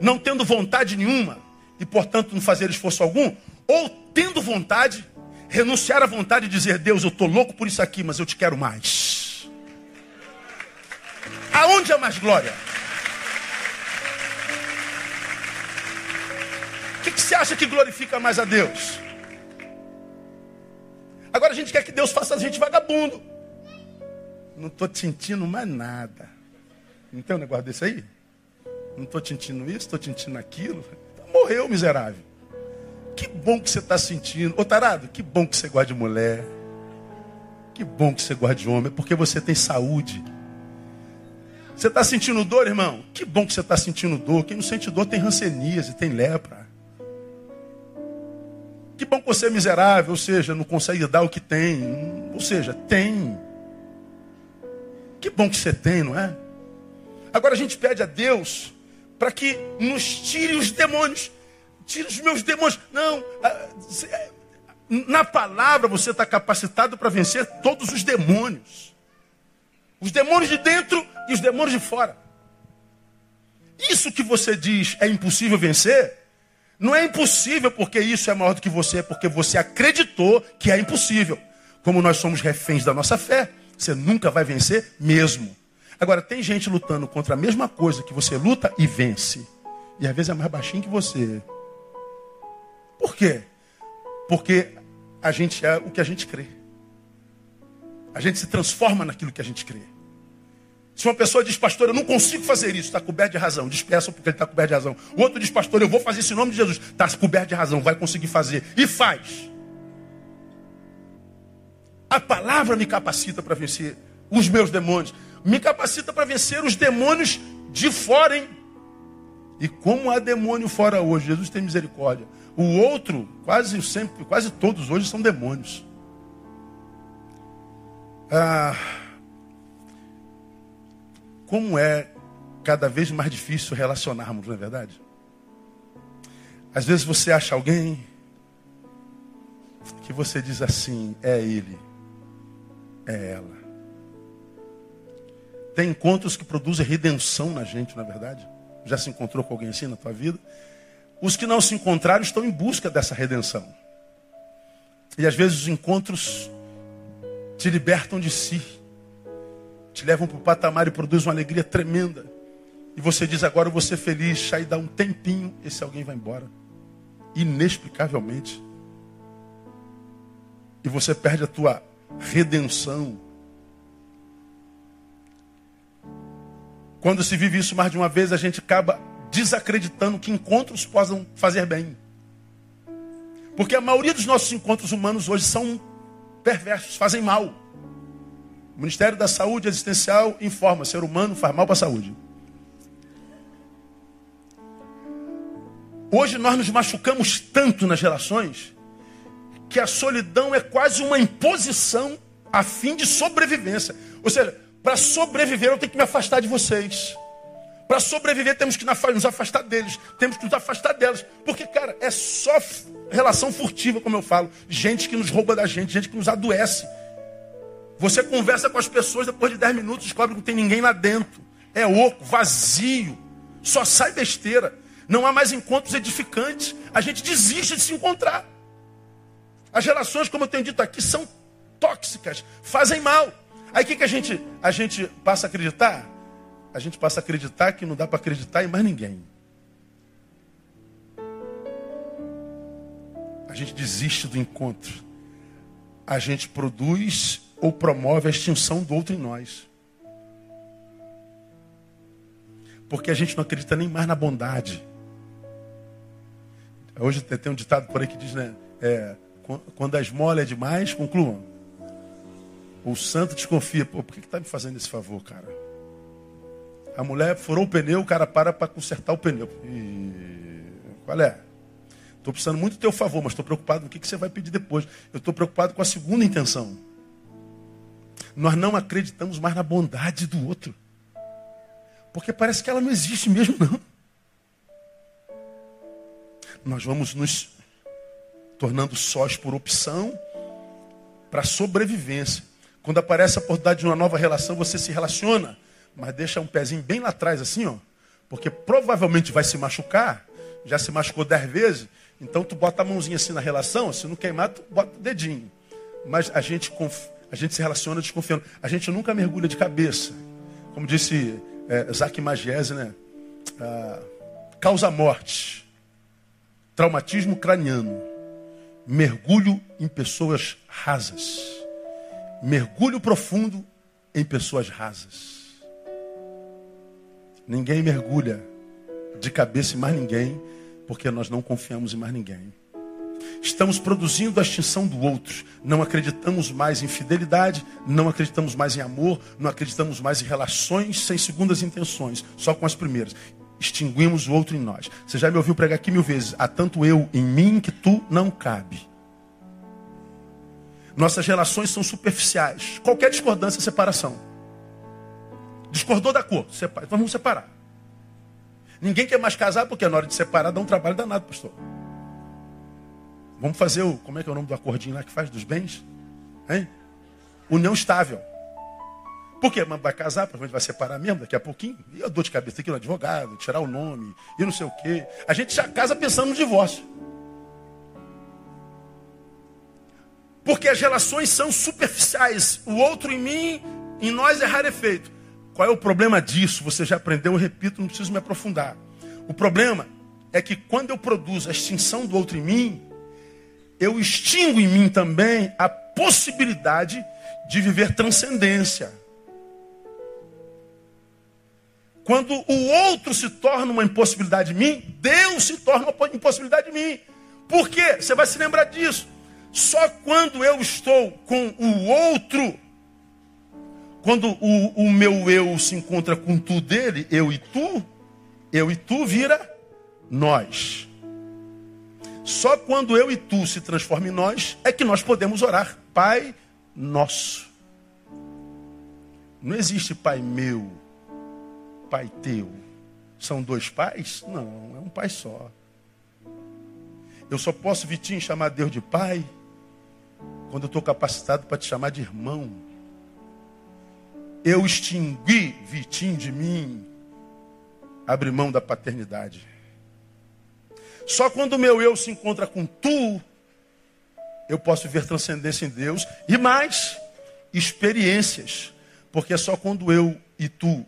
Não tendo vontade nenhuma e, portanto, não fazer esforço algum? Ou tendo vontade, renunciar à vontade e dizer: Deus, eu estou louco por isso aqui, mas eu te quero mais. Aonde há mais glória? O que, que você acha que glorifica mais a Deus? Agora a gente quer que Deus faça a gente vagabundo. Não estou sentindo mais nada. Não tem um negócio desse aí? Não estou sentindo isso, estou sentindo aquilo. Morreu, miserável. Que bom que você está sentindo. Ô tarado, que bom que você gosta de mulher. Que bom que você gosta de homem, porque você tem saúde. Você está sentindo dor, irmão? Que bom que você está sentindo dor. Quem não sente dor tem rancenias e tem lepra. Que bom que você é miserável, ou seja, não consegue dar o que tem. Ou seja, tem. Que bom que você tem, não é? Agora a gente pede a Deus para que nos tire os demônios. Tire os meus demônios. Não. Na palavra você está capacitado para vencer todos os demônios. Os demônios de dentro e os demônios de fora. Isso que você diz é impossível vencer, não é impossível porque isso é maior do que você, é porque você acreditou que é impossível. Como nós somos reféns da nossa fé, você nunca vai vencer mesmo. Agora, tem gente lutando contra a mesma coisa que você luta e vence. E às vezes é mais baixinho que você. Por quê? Porque a gente é o que a gente crê. A gente se transforma naquilo que a gente crê. Se uma pessoa diz, pastor, eu não consigo fazer isso, está coberto de razão. Despeça porque ele está coberto de razão. O outro diz, pastor, eu vou fazer isso em nome de Jesus. Está coberto de razão, vai conseguir fazer. E faz. A palavra me capacita para vencer os meus demônios. Me capacita para vencer os demônios de fora, hein? E como há demônio fora hoje, Jesus tem misericórdia. O outro, quase sempre, quase todos hoje são demônios. Ah, como é cada vez mais difícil relacionarmos, não é verdade? Às vezes você acha alguém que você diz assim: é ele, é ela. Tem encontros que produzem redenção na gente, não é verdade? Já se encontrou com alguém assim na tua vida? Os que não se encontraram estão em busca dessa redenção. E às vezes os encontros te libertam de si te levam para o patamar e produzem uma alegria tremenda. E você diz agora eu vou ser feliz, aí dá um tempinho, esse alguém vai embora. Inexplicavelmente. E você perde a tua redenção. Quando se vive isso mais de uma vez, a gente acaba desacreditando que encontros possam fazer bem. Porque a maioria dos nossos encontros humanos hoje são perversos, fazem mal. O Ministério da Saúde Existencial informa: ser humano faz mal para a saúde. Hoje nós nos machucamos tanto nas relações que a solidão é quase uma imposição a fim de sobrevivência. Ou seja, para sobreviver eu tenho que me afastar de vocês. Para sobreviver temos que nos afastar deles, temos que nos afastar delas. Porque, cara, é só relação furtiva, como eu falo. Gente que nos rouba da gente, gente que nos adoece. Você conversa com as pessoas, depois de 10 minutos descobre que não tem ninguém lá dentro. É oco, vazio. Só sai besteira. Não há mais encontros edificantes. A gente desiste de se encontrar. As relações, como eu tenho dito aqui, são tóxicas, fazem mal. Aí o que, que a, gente, a gente passa a acreditar? A gente passa a acreditar que não dá para acreditar em mais ninguém. A gente desiste do encontro. A gente produz ou promove a extinção do outro em nós. Porque a gente não acredita nem mais na bondade. Hoje tem um ditado por aí que diz, né? É, quando a esmola é demais, concluam. O santo desconfia. Pô, por que está me fazendo esse favor, cara? A mulher furou o pneu, o cara para para consertar o pneu. E... Qual é? Estou precisando muito do teu favor, mas estou preocupado com o que, que você vai pedir depois. Eu estou preocupado com a segunda intenção. Nós não acreditamos mais na bondade do outro. Porque parece que ela não existe mesmo, não. Nós vamos nos tornando sós por opção para sobrevivência. Quando aparece a oportunidade de uma nova relação, você se relaciona, mas deixa um pezinho bem lá atrás, assim, ó, porque provavelmente vai se machucar. Já se machucou dez vezes, então tu bota a mãozinha assim na relação, se não queimar, tu bota o dedinho. Mas a gente, a gente se relaciona desconfiando. A gente nunca mergulha de cabeça. Como disse é, Zac né? Ah, causa morte. Traumatismo craniano. Mergulho em pessoas rasas. Mergulho profundo em pessoas rasas. Ninguém mergulha de cabeça em mais ninguém, porque nós não confiamos em mais ninguém. Estamos produzindo a extinção do outro. Não acreditamos mais em fidelidade, não acreditamos mais em amor, não acreditamos mais em relações sem segundas intenções, só com as primeiras. Extinguimos o outro em nós. Você já me ouviu pregar aqui mil vezes. Há tanto eu em mim que tu não cabe. Nossas relações são superficiais. Qualquer discordância é separação. Discordou da cor, separa. Então vamos separar. Ninguém quer mais casar porque na hora de separar dá um trabalho danado, pastor. Vamos fazer o. Como é que é o nome do acordinho lá que faz dos bens? Hein? União estável. Por quê? Mas vai casar, provavelmente vai separar mesmo daqui a pouquinho. E a dor de cabeça, ir no advogado, tirar o nome, e não sei o quê. A gente já casa pensando no divórcio. Porque as relações são superficiais. O outro em mim, em nós é rarefeito. Qual é o problema disso? Você já aprendeu, eu repito, não preciso me aprofundar. O problema é que quando eu produzo a extinção do outro em mim, eu extingo em mim também a possibilidade de viver transcendência. Quando o outro se torna uma impossibilidade de mim, Deus se torna uma impossibilidade de mim. Por quê? Você vai se lembrar disso. Só quando eu estou com o outro, quando o, o meu eu se encontra com tu dele, eu e tu, eu e tu vira nós. Só quando eu e tu se transformam em nós é que nós podemos orar. Pai nosso. Não existe pai meu, pai teu. São dois pais? Não, é um pai só. Eu só posso, Vitinho, chamar Deus de pai quando eu estou capacitado para te chamar de irmão. Eu extingui Vitinho de mim. Abre mão da paternidade. Só quando o meu eu se encontra com tu, eu posso ver transcendência em Deus e mais experiências. Porque é só quando eu e tu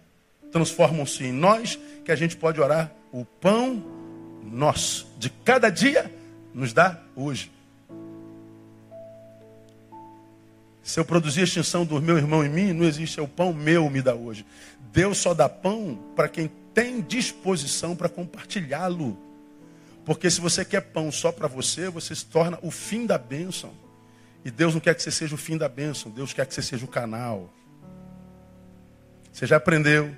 transformam-se em nós que a gente pode orar o pão nosso de cada dia nos dá hoje. Se eu produzir extinção do meu irmão em mim, não existe é o pão meu me dá hoje. Deus só dá pão para quem tem disposição para compartilhá-lo. Porque se você quer pão só para você, você se torna o fim da bênção. E Deus não quer que você seja o fim da bênção, Deus quer que você seja o canal. Você já aprendeu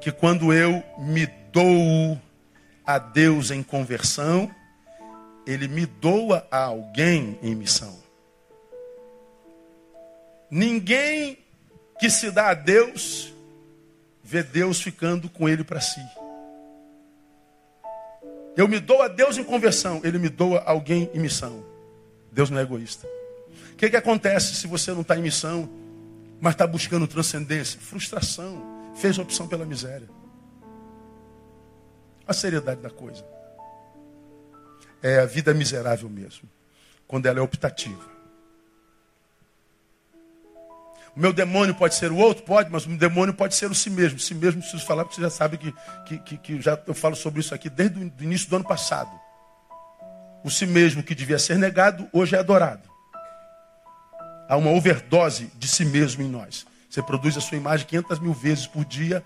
que quando eu me dou a Deus em conversão, Ele me doa a alguém em missão. Ninguém que se dá a Deus vê Deus ficando com ele para si. Eu me dou a Deus em conversão, Ele me doa alguém em missão. Deus não é egoísta. O que, que acontece se você não está em missão, mas está buscando transcendência? Frustração. Fez opção pela miséria. A seriedade da coisa. É a vida miserável mesmo, quando ela é optativa. O meu demônio pode ser o outro? Pode, mas o demônio pode ser o si mesmo. Si mesmo, preciso falar, porque você já sabe que, que, que, que já eu falo sobre isso aqui desde o início do ano passado. O si mesmo que devia ser negado, hoje é adorado. Há uma overdose de si mesmo em nós. Você produz a sua imagem 500 mil vezes por dia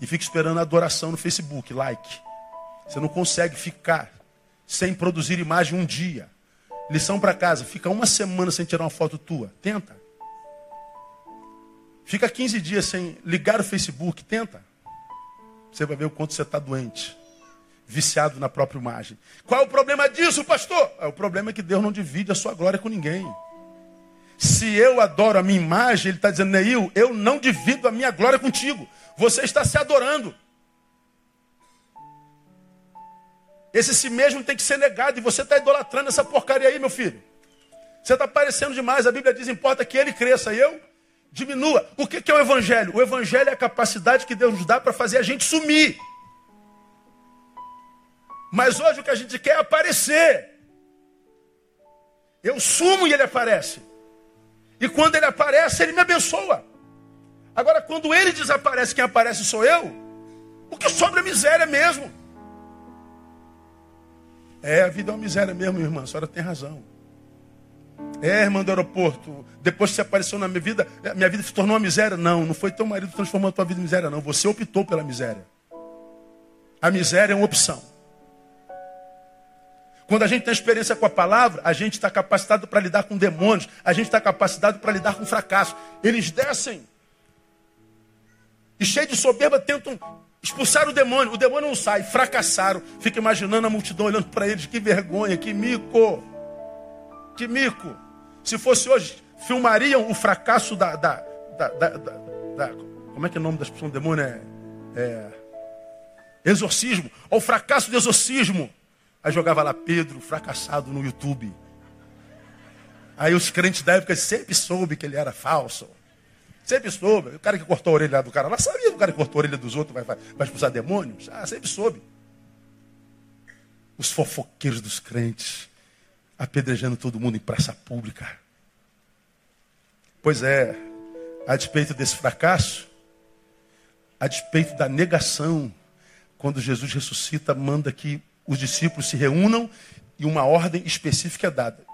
e fica esperando a adoração no Facebook, like. Você não consegue ficar sem produzir imagem um dia. Lição para casa, fica uma semana sem tirar uma foto tua. Tenta. Fica 15 dias sem ligar o Facebook, tenta. Você vai ver o quanto você está doente. viciado na própria imagem. Qual é o problema disso, pastor? É, o problema é que Deus não divide a sua glória com ninguém. Se eu adoro a minha imagem, ele está dizendo, Neil, eu não divido a minha glória contigo. Você está se adorando. Esse si mesmo tem que ser negado. E você está idolatrando essa porcaria aí, meu filho. Você está parecendo demais. A Bíblia diz: importa que ele cresça eu diminua. O que, é o Evangelho? O Evangelho é a capacidade que Deus nos dá para fazer a gente sumir. Mas hoje o que a gente quer é aparecer. Eu sumo e ele aparece. E quando ele aparece, ele me abençoa. Agora, quando ele desaparece, quem aparece sou eu. O que sobra é miséria mesmo. É, a vida é uma miséria mesmo, irmã. A senhora tem razão. É, irmã do aeroporto, depois que você apareceu na minha vida, minha vida se tornou uma miséria. Não, não foi teu marido que transformou a tua vida em miséria, não. Você optou pela miséria. A miséria é uma opção. Quando a gente tem experiência com a palavra, a gente está capacitado para lidar com demônios, a gente está capacitado para lidar com fracasso. Eles descem e, cheio de soberba, tentam expulsar o demônio. O demônio não sai, fracassaram. Fica imaginando a multidão olhando para eles. Que vergonha, que mico. Que mico. Se fosse hoje, filmariam o fracasso da. da, da, da, da como é que é o nome das pessoas do demônio? É, é, exorcismo. Ou o fracasso do exorcismo. Aí jogava lá Pedro, fracassado no YouTube. Aí os crentes da época sempre soube que ele era falso. Sempre soube. O cara que cortou a orelha do cara lá sabia do cara que cortou a orelha dos outros vai, vai, vai expulsar demônios. Ah, sempre soube. Os fofoqueiros dos crentes apedrejando todo mundo em praça pública. Pois é, a despeito desse fracasso, a despeito da negação, quando Jesus ressuscita, manda que os discípulos se reúnam e uma ordem específica é dada.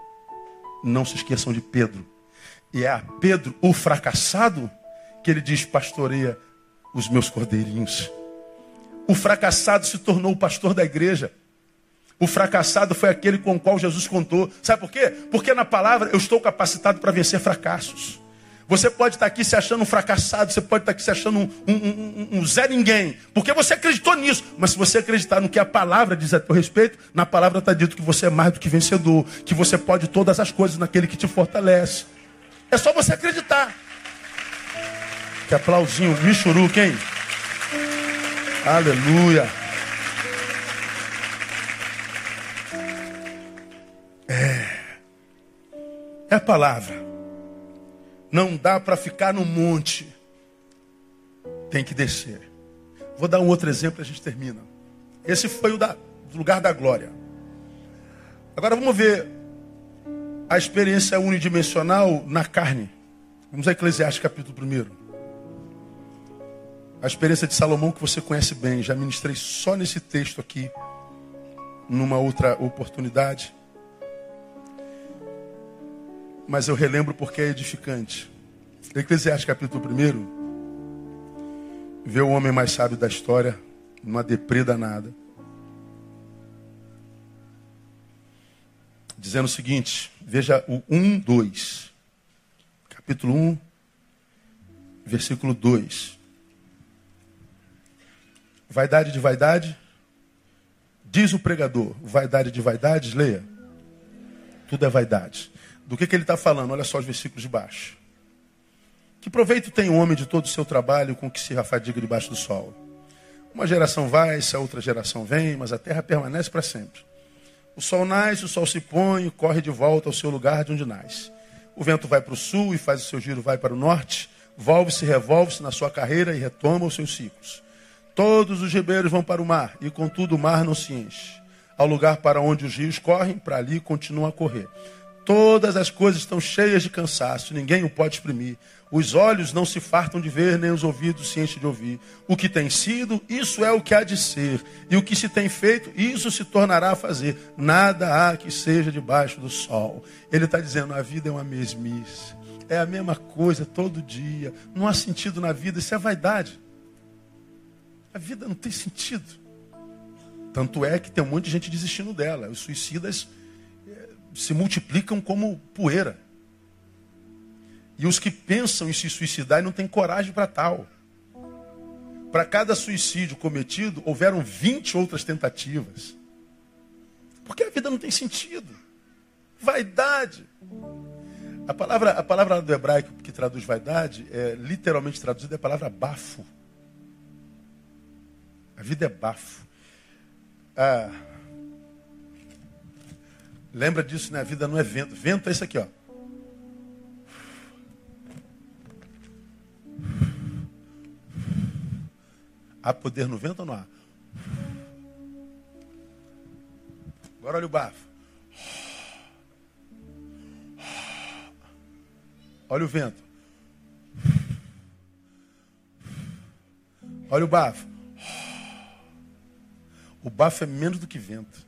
Não se esqueçam de Pedro. E é a Pedro, o fracassado, que ele diz: pastoreia os meus cordeirinhos. O fracassado se tornou o pastor da igreja. O fracassado foi aquele com o qual Jesus contou. Sabe por quê? Porque na palavra eu estou capacitado para vencer fracassos. Você pode estar aqui se achando um fracassado, você pode estar aqui se achando um, um, um, um Zé Ninguém, porque você acreditou nisso. Mas se você acreditar no que a palavra diz a teu respeito, na palavra está dito que você é mais do que vencedor, que você pode todas as coisas naquele que te fortalece. É só você acreditar. Que aplausinho, Michuru, quem? Aleluia. É a palavra. Não dá para ficar no monte. Tem que descer. Vou dar um outro exemplo e a gente termina. Esse foi o da, lugar da glória. Agora vamos ver a experiência unidimensional na carne. Vamos a Eclesiastes capítulo 1. A experiência de Salomão que você conhece bem. Já ministrei só nesse texto aqui, numa outra oportunidade mas eu relembro porque é edificante. Eclesiastes capítulo 1, vê o homem mais sábio da história, numa deprê danada, dizendo o seguinte, veja o 1, 2. Capítulo 1, versículo 2. Vaidade de vaidade, diz o pregador, vaidade de vaidades, leia. Tudo é vaidade. Do que, que ele está falando? Olha só os versículos de baixo. Que proveito tem o homem de todo o seu trabalho com que se afadiga debaixo do sol? Uma geração vai, a outra geração vem, mas a terra permanece para sempre. O sol nasce, o sol se põe, corre de volta ao seu lugar de onde nasce. O vento vai para o sul e faz o seu giro, vai para o norte, volve-se, revolve-se na sua carreira e retoma os seus ciclos. Todos os ribeiros vão para o mar, e contudo o mar não se enche. Ao lugar para onde os rios correm, para ali continuam a correr. Todas as coisas estão cheias de cansaço, ninguém o pode exprimir. Os olhos não se fartam de ver, nem os ouvidos se enchem de ouvir. O que tem sido, isso é o que há de ser. E o que se tem feito, isso se tornará a fazer. Nada há que seja debaixo do sol. Ele está dizendo: a vida é uma mesmice. É a mesma coisa todo dia. Não há sentido na vida, isso é vaidade. A vida não tem sentido. Tanto é que tem um monte de gente desistindo dela. Os suicidas se multiplicam como poeira. E os que pensam em se suicidar não têm coragem para tal. para cada suicídio cometido, houveram 20 outras tentativas. Porque a vida não tem sentido. Vaidade. A palavra, a palavra do hebraico que traduz vaidade, é, literalmente traduzida, é a palavra bafo. A vida é bafo. Ah, lembra disso, né? A vida não é vento. Vento é isso aqui, ó. Há poder no vento ou não há? Agora olha o bafo. Olha o vento. Olha o bafo. O bafo é menos do que vento.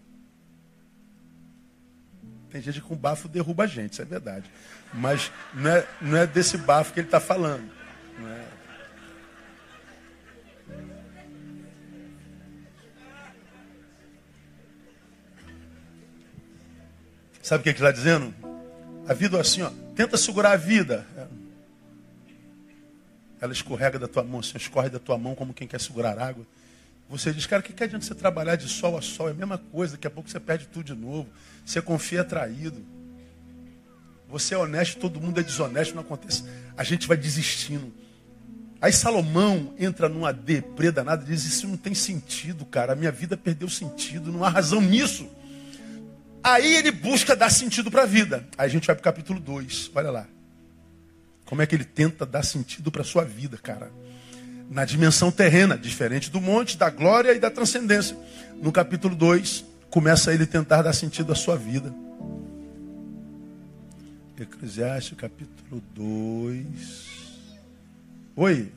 Tem gente que com bafo derruba a gente, isso é verdade. Mas não é, não é desse bafo que ele está falando. É. Sabe o que ele está dizendo? A vida é assim, ó. Tenta segurar a vida. Ela escorrega da tua mão, assim, escorre da tua mão como quem quer segurar água. Você diz, cara, o que, que adianta você trabalhar de sol a sol? É a mesma coisa, daqui a pouco você perde tudo de novo. Você confia traído. Você é honesto, todo mundo é desonesto, não acontece. A gente vai desistindo. Aí Salomão entra numa deprê danada e diz: Isso não tem sentido, cara. A minha vida perdeu sentido, não há razão nisso. Aí ele busca dar sentido para a vida. Aí a gente vai para o capítulo 2. Olha lá. Como é que ele tenta dar sentido para a sua vida, cara na dimensão terrena, diferente do monte, da glória e da transcendência. No capítulo 2, começa ele tentar dar sentido à sua vida. Eclesiastes, capítulo 2. Oi.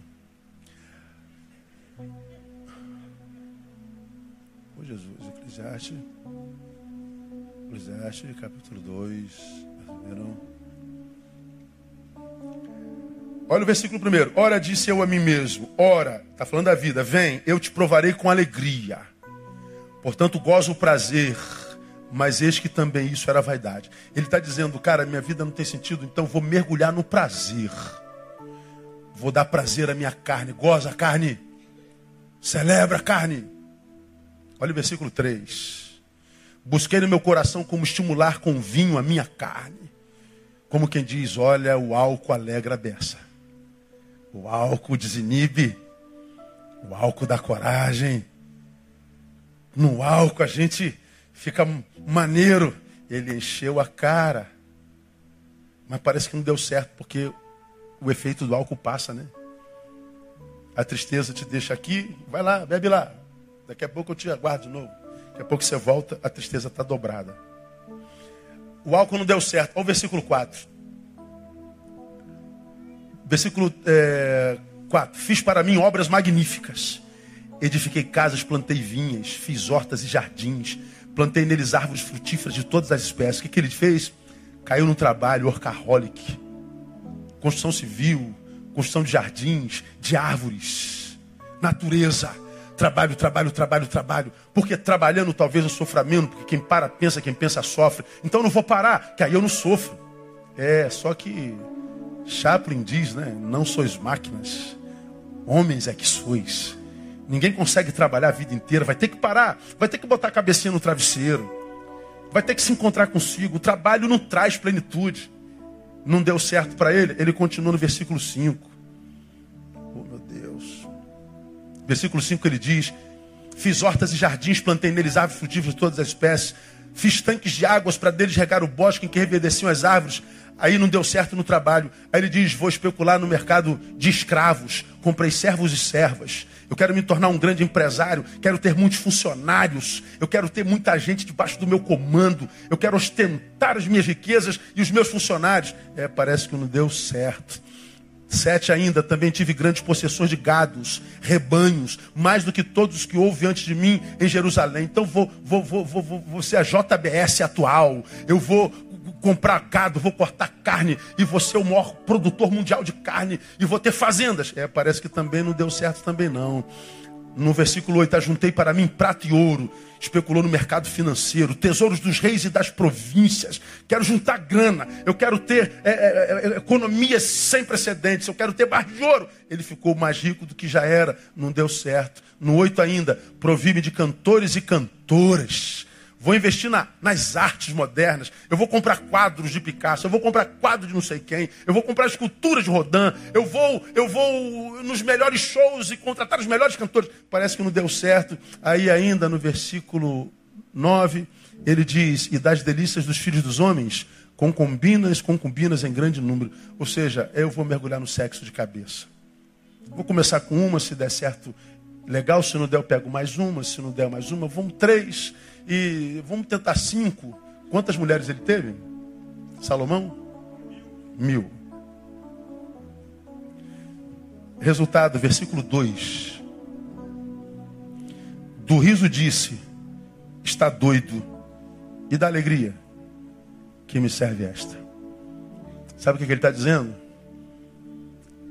Ô Jesus, Eclesiastes. Eclesiastes, capítulo 2. Primeiro. Olha o versículo primeiro. Ora, disse eu a mim mesmo: Ora, está falando da vida, vem, eu te provarei com alegria. Portanto, gozo o prazer, mas eis que também isso era vaidade. Ele está dizendo, cara, minha vida não tem sentido, então vou mergulhar no prazer. Vou dar prazer à minha carne. Goza a carne. Celebra a carne. Olha o versículo 3. Busquei no meu coração como estimular com vinho a minha carne. Como quem diz, olha, o álcool alegra a beça. O álcool desinibe. O álcool dá coragem. No álcool a gente fica maneiro. Ele encheu a cara. Mas parece que não deu certo, porque o efeito do álcool passa, né? A tristeza te deixa aqui, vai lá, bebe lá. Daqui a pouco eu te aguardo de novo. Daqui a pouco você volta, a tristeza está dobrada. O álcool não deu certo. Olha o versículo 4. Versículo é, 4. Fiz para mim obras magníficas. Edifiquei casas, plantei vinhas, fiz hortas e jardins, plantei neles árvores frutíferas de todas as espécies. O que, que ele fez? Caiu no trabalho, workaholic. Construção civil, construção de jardins, de árvores, natureza. Trabalho, trabalho, trabalho, trabalho. Porque trabalhando talvez eu sofra menos, porque quem para pensa, quem pensa sofre. Então eu não vou parar, que aí eu não sofro. É, só que Chaplin diz, né? Não sois máquinas, homens é que sois. Ninguém consegue trabalhar a vida inteira, vai ter que parar, vai ter que botar a cabecinha no travesseiro, vai ter que se encontrar consigo. O trabalho não traz plenitude. Não deu certo para ele, ele continua no versículo 5. Oh, meu Deus. Versículo 5 ele diz: Fiz hortas e jardins, plantei neles árvores frutíferas de todas as espécies, fiz tanques de águas para deles regar o bosque em que reverdeciam as árvores, Aí não deu certo no trabalho. Aí ele diz: Vou especular no mercado de escravos. Comprei servos e servas. Eu quero me tornar um grande empresário. Quero ter muitos funcionários. Eu quero ter muita gente debaixo do meu comando. Eu quero ostentar as minhas riquezas e os meus funcionários. É, parece que não deu certo. Sete ainda, também tive grandes possessões de gados, rebanhos, mais do que todos os que houve antes de mim em Jerusalém. Então vou, vou, vou, vou, vou ser a JBS atual. Eu vou comprar gado, vou cortar carne e vou ser o maior produtor mundial de carne e vou ter fazendas. É, parece que também não deu certo também não. No versículo 8, ajuntei para mim prata e ouro, especulou no mercado financeiro, tesouros dos reis e das províncias. Quero juntar grana, eu quero ter é, é, é, economias sem precedentes, eu quero ter barra de ouro. Ele ficou mais rico do que já era, não deu certo. No 8 ainda, provi-me de cantores e cantoras Vou investir na, nas artes modernas. Eu vou comprar quadros de Picasso. Eu vou comprar quadros de não sei quem. Eu vou comprar esculturas de Rodin. Eu vou, eu vou nos melhores shows e contratar os melhores cantores. Parece que não deu certo. Aí ainda no versículo 9, ele diz: "E das delícias dos filhos dos homens, concubinas, concubinas em grande número". Ou seja, eu vou mergulhar no sexo de cabeça. Vou começar com uma, se der certo, legal. Se não der, eu pego mais uma. Se não der mais uma, vamos três. E vamos tentar cinco. Quantas mulheres ele teve? Salomão? Mil. Resultado, versículo 2. Do riso disse: Está doido. E da alegria, que me serve esta. Sabe o que ele está dizendo?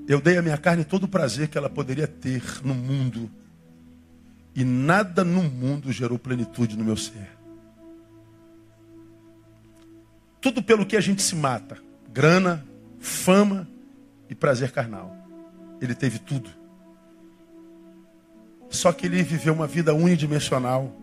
Eu dei a minha carne todo o prazer que ela poderia ter no mundo e nada no mundo gerou plenitude no meu ser. Tudo pelo que a gente se mata: grana, fama e prazer carnal. Ele teve tudo. Só que ele viveu uma vida unidimensional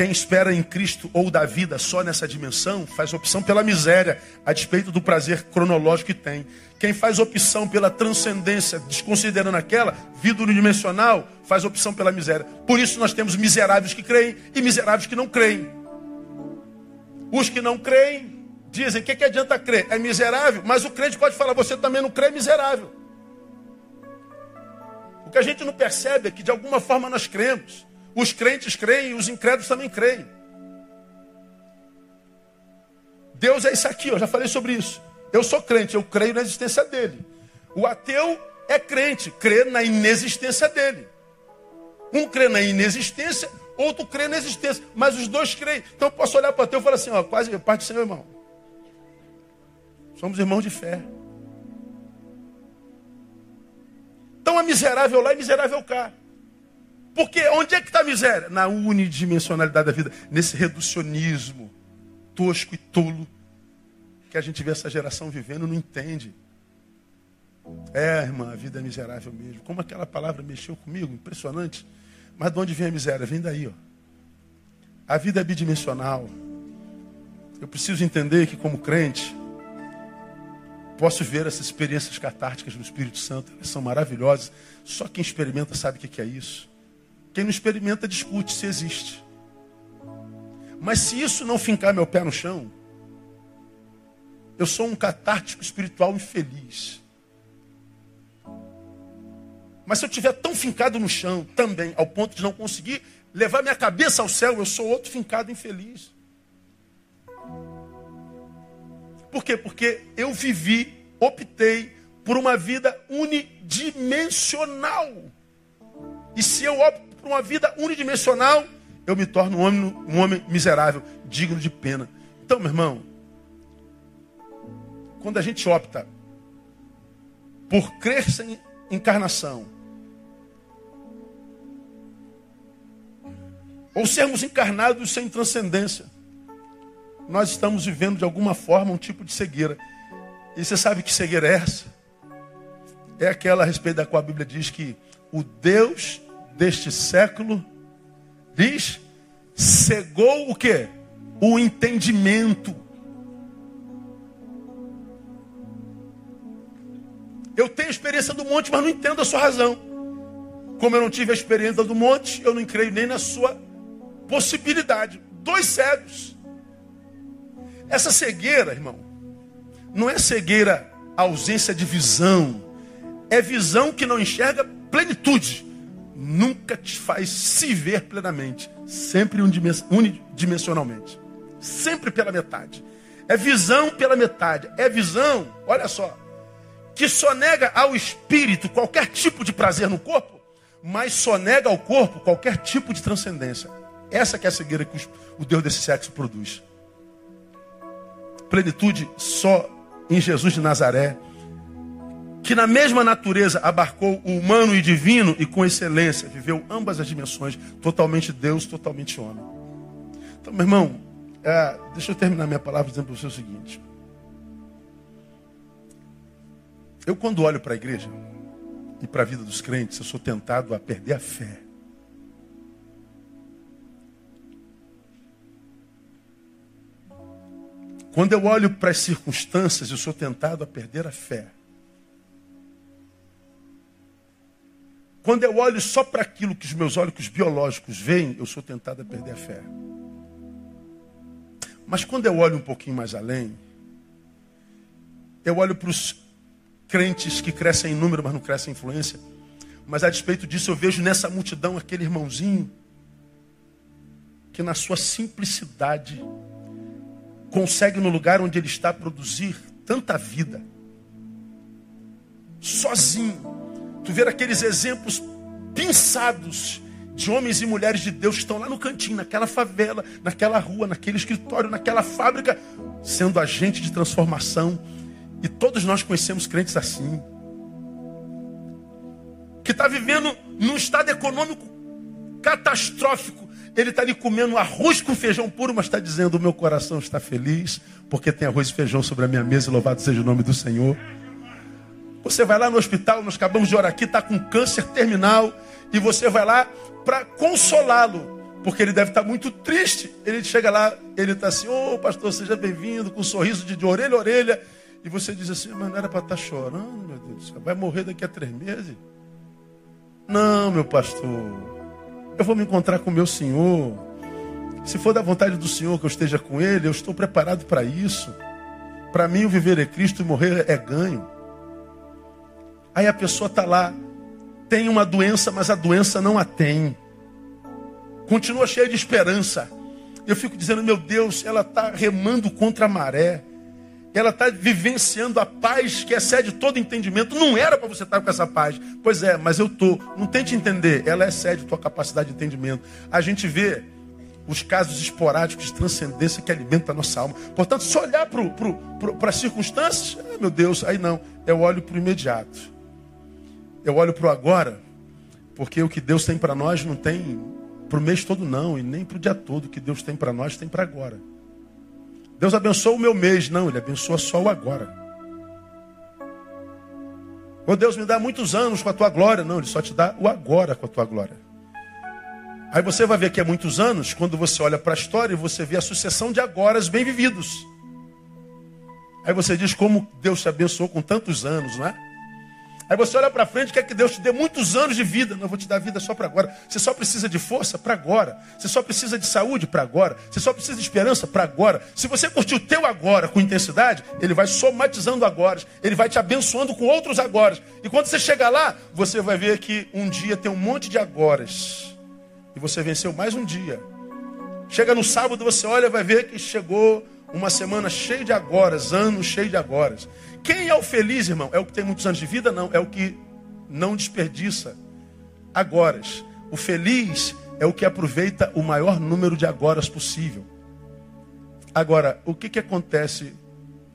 quem espera em Cristo ou da vida só nessa dimensão, faz opção pela miséria, a despeito do prazer cronológico que tem. Quem faz opção pela transcendência, desconsiderando aquela, vida unidimensional, faz opção pela miséria. Por isso nós temos miseráveis que creem e miseráveis que não creem. Os que não creem dizem: o que, que adianta crer? É miserável, mas o crente pode falar: você também não crê, é miserável. O que a gente não percebe é que de alguma forma nós cremos. Os crentes creem, os incrédulos também creem. Deus é isso aqui, eu já falei sobre isso. Eu sou crente, eu creio na existência dele. O ateu é crente, crê na inexistência dele. Um crê na inexistência, outro crê na existência. Mas os dois creem. Então eu posso olhar para o ateu e falar assim: ó, quase parte do Senhor, irmão. Somos irmãos de fé. Então é miserável lá e miserável cá. Porque onde é que está a miséria? Na unidimensionalidade da vida, nesse reducionismo tosco e tolo que a gente vê essa geração vivendo não entende. É, irmã, a vida é miserável mesmo. Como aquela palavra mexeu comigo, impressionante. Mas de onde vem a miséria? Vem daí, ó. A vida é bidimensional. Eu preciso entender que, como crente, posso ver essas experiências catárticas no Espírito Santo. Elas são maravilhosas. Só quem experimenta sabe o que é isso. Quem não experimenta discute se existe. Mas se isso não fincar meu pé no chão, eu sou um catártico espiritual infeliz. Mas se eu estiver tão fincado no chão também, ao ponto de não conseguir levar minha cabeça ao céu, eu sou outro fincado infeliz. Por quê? Porque eu vivi, optei por uma vida unidimensional. E se eu opto para uma vida unidimensional, eu me torno um homem, um homem miserável, digno de pena. Então, meu irmão, quando a gente opta por crer sem encarnação, ou sermos encarnados sem transcendência, nós estamos vivendo de alguma forma um tipo de cegueira. E você sabe que cegueira é essa? É aquela a respeito da qual a Bíblia diz que o Deus deste século, diz, cegou o que? O entendimento. Eu tenho experiência do monte, mas não entendo a sua razão. Como eu não tive a experiência do monte, eu não creio nem na sua possibilidade. Dois cegos. Essa cegueira, irmão, não é cegueira ausência de visão. É visão que não enxerga plenitude nunca te faz se ver plenamente, sempre unidimensionalmente, sempre pela metade. É visão pela metade, é visão, olha só, que só nega ao espírito qualquer tipo de prazer no corpo, mas só nega ao corpo qualquer tipo de transcendência. Essa que é a cegueira que o Deus desse sexo produz. Plenitude só em Jesus de Nazaré que na mesma natureza abarcou o humano e divino e com excelência viveu ambas as dimensões, totalmente Deus, totalmente homem. Então, meu irmão, é, deixa eu terminar minha palavra dizendo para você o seguinte. Eu, quando olho para a igreja e para a vida dos crentes, eu sou tentado a perder a fé. Quando eu olho para as circunstâncias, eu sou tentado a perder a fé. Quando eu olho só para aquilo que os meus olhos biológicos veem, eu sou tentado a perder a fé. Mas quando eu olho um pouquinho mais além, eu olho para os crentes que crescem em número, mas não crescem em influência. Mas a despeito disso, eu vejo nessa multidão aquele irmãozinho que, na sua simplicidade, consegue, no lugar onde ele está, produzir tanta vida. Sozinho Tu ver aqueles exemplos pensados de homens e mulheres de Deus que estão lá no cantinho, naquela favela, naquela rua, naquele escritório, naquela fábrica, sendo agente de transformação. E todos nós conhecemos crentes assim. Que está vivendo num estado econômico catastrófico. Ele está ali comendo arroz com feijão puro, mas está dizendo: O meu coração está feliz, porque tem arroz e feijão sobre a minha mesa, louvado seja o nome do Senhor. Você vai lá no hospital, nós acabamos de orar aqui, está com câncer terminal, e você vai lá para consolá-lo, porque ele deve estar tá muito triste. Ele chega lá, ele está assim, ô oh, pastor, seja bem-vindo, com um sorriso de, de, orelha a orelha, e você diz assim, mas não era para estar tá chorando, meu Deus vai morrer daqui a três meses? Não, meu pastor, eu vou me encontrar com meu Senhor. Se for da vontade do Senhor que eu esteja com Ele, eu estou preparado para isso. Para mim, o viver é Cristo e morrer é ganho. Aí a pessoa está lá, tem uma doença, mas a doença não a tem. Continua cheia de esperança. Eu fico dizendo, meu Deus, ela está remando contra a maré. Ela está vivenciando a paz que excede todo entendimento. Não era para você estar com essa paz. Pois é, mas eu estou. Não tente entender. Ela excede tua capacidade de entendimento. A gente vê os casos esporádicos de transcendência que alimentam a nossa alma. Portanto, se olhar para as circunstâncias, ah, meu Deus, aí não. Eu olho para o imediato. Eu olho para o agora, porque o que Deus tem para nós não tem para o mês todo, não, e nem para o dia todo. O que Deus tem para nós tem para agora. Deus abençoa o meu mês, não, Ele abençoa só o agora. Ou Deus me dá muitos anos com a tua glória, não, Ele só te dá o agora com a tua glória. Aí você vai ver que é muitos anos, quando você olha para a história e você vê a sucessão de agoras bem vividos. Aí você diz como Deus te abençoou com tantos anos, não é? Aí você olha para frente, quer que Deus te dê muitos anos de vida. Não, eu vou te dar vida só para agora. Você só precisa de força para agora. Você só precisa de saúde para agora. Você só precisa de esperança para agora. Se você curtir o teu agora com intensidade, ele vai somatizando agora. Ele vai te abençoando com outros agora. E quando você chegar lá, você vai ver que um dia tem um monte de agoras. E você venceu mais um dia. Chega no sábado, você olha e vai ver que chegou uma semana cheia de agoras, anos cheios de agoras. Quem é o feliz, irmão? É o que tem muitos anos de vida? Não. É o que não desperdiça agoras. O feliz é o que aproveita o maior número de agoras possível. Agora, o que, que acontece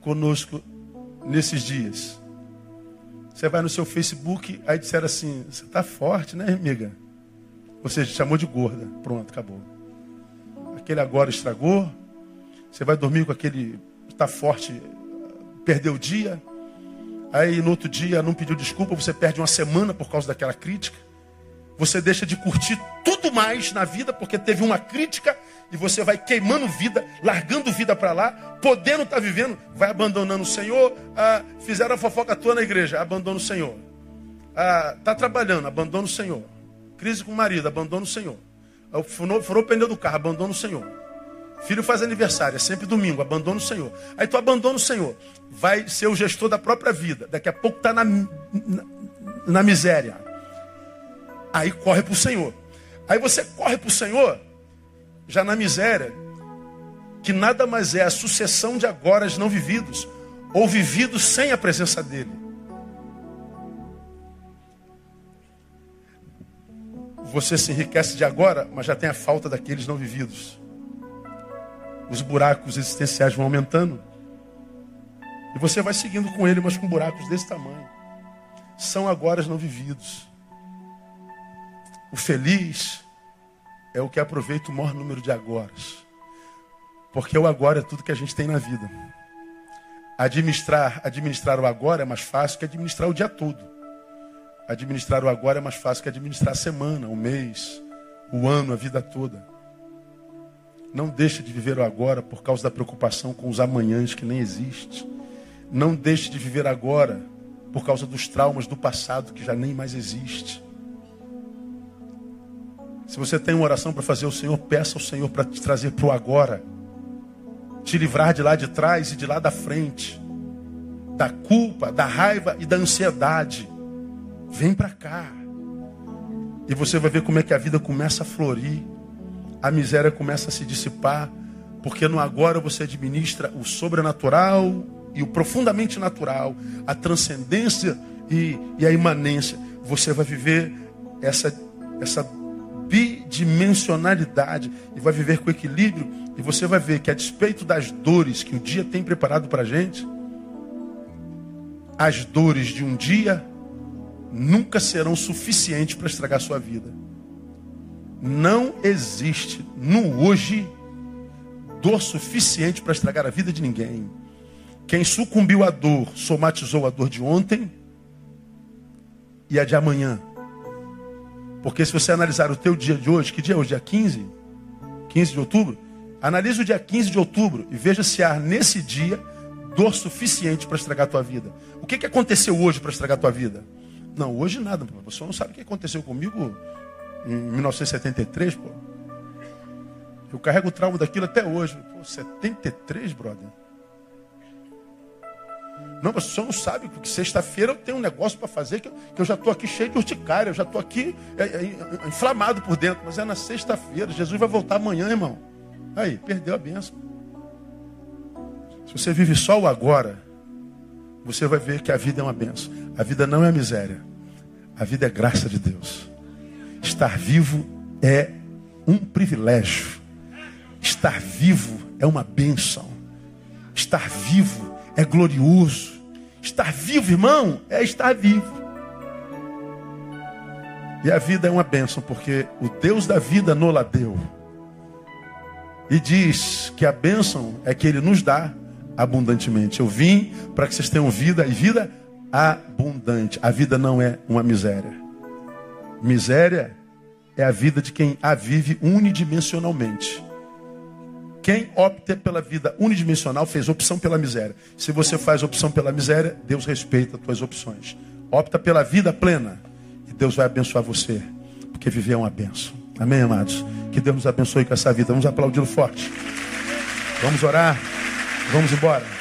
conosco nesses dias? Você vai no seu Facebook, aí disseram assim: você está forte, né, amiga? Você chamou de gorda. Pronto, acabou. Aquele agora estragou. Você vai dormir com aquele. Está forte perdeu o dia, aí no outro dia não pediu desculpa, você perde uma semana por causa daquela crítica. Você deixa de curtir tudo mais na vida porque teve uma crítica e você vai queimando vida, largando vida para lá, podendo estar tá vivendo, vai abandonando o Senhor. Ah, fizeram a fofoca tua na igreja, abandona o Senhor. Ah, tá trabalhando, abandona o Senhor. Crise com o marido, abandona o Senhor. Furou, furou o pneu do carro, abandona o Senhor. Filho faz aniversário, é sempre domingo, abandona o Senhor. Aí tu abandona o Senhor, vai ser o gestor da própria vida. Daqui a pouco está na, na, na, miséria. Aí corre para o Senhor. Aí você corre para o Senhor, já na miséria, que nada mais é a sucessão de agoras não vividos, ou vividos sem a presença dEle. Você se enriquece de agora, mas já tem a falta daqueles não vividos os buracos existenciais vão aumentando. E você vai seguindo com ele, mas com buracos desse tamanho. são agora não vividos. O feliz é o que aproveita o maior número de agoras. Porque o agora é tudo que a gente tem na vida. Administrar, administrar o agora é mais fácil que administrar o dia todo. Administrar o agora é mais fácil que administrar a semana, o mês, o ano, a vida toda. Não deixe de viver o agora por causa da preocupação com os amanhãs que nem existe. Não deixe de viver agora por causa dos traumas do passado que já nem mais existe. Se você tem uma oração para fazer ao Senhor, peça ao Senhor para te trazer para o agora. Te livrar de lá de trás e de lá da frente. Da culpa, da raiva e da ansiedade. Vem para cá. E você vai ver como é que a vida começa a florir. A miséria começa a se dissipar. Porque no agora você administra o sobrenatural e o profundamente natural, a transcendência e, e a imanência. Você vai viver essa, essa bidimensionalidade e vai viver com equilíbrio. E você vai ver que, a despeito das dores que o dia tem preparado para a gente, as dores de um dia nunca serão suficientes para estragar sua vida. Não existe no hoje dor suficiente para estragar a vida de ninguém. Quem sucumbiu à dor somatizou a dor de ontem e a de amanhã. Porque se você analisar o teu dia de hoje, que dia é hoje? Dia 15? 15 de outubro? Analise o dia 15 de outubro e veja se há nesse dia dor suficiente para estragar a tua vida. O que, que aconteceu hoje para estragar a tua vida? Não, hoje nada. Você não sabe o que aconteceu comigo em 1973, pô. Eu carrego o trauma daquilo até hoje. Pô, 73, brother. Não, o senhor não sabe, porque sexta-feira eu tenho um negócio para fazer que eu, que eu, já estou aqui cheio de urticária, eu já estou aqui é, é, inflamado por dentro, mas é na sexta-feira. Jesus vai voltar amanhã, irmão. Aí, perdeu a benção. Se você vive só o agora, você vai ver que a vida é uma benção. A vida não é miséria. A vida é graça de Deus. Estar vivo é um privilégio. Estar vivo é uma benção. Estar vivo é glorioso. Estar vivo, irmão, é estar vivo. E a vida é uma bênção, porque o Deus da vida nola deu. E diz que a bênção é que Ele nos dá abundantemente. Eu vim para que vocês tenham vida e vida abundante. A vida não é uma miséria. Miséria é a vida de quem a vive unidimensionalmente. Quem opta pela vida unidimensional fez opção pela miséria. Se você faz opção pela miséria, Deus respeita as tuas opções. Opta pela vida plena e Deus vai abençoar você, porque viver é uma benção. Amém, amados? Que Deus nos abençoe com essa vida. Vamos aplaudir forte. Vamos orar. Vamos embora.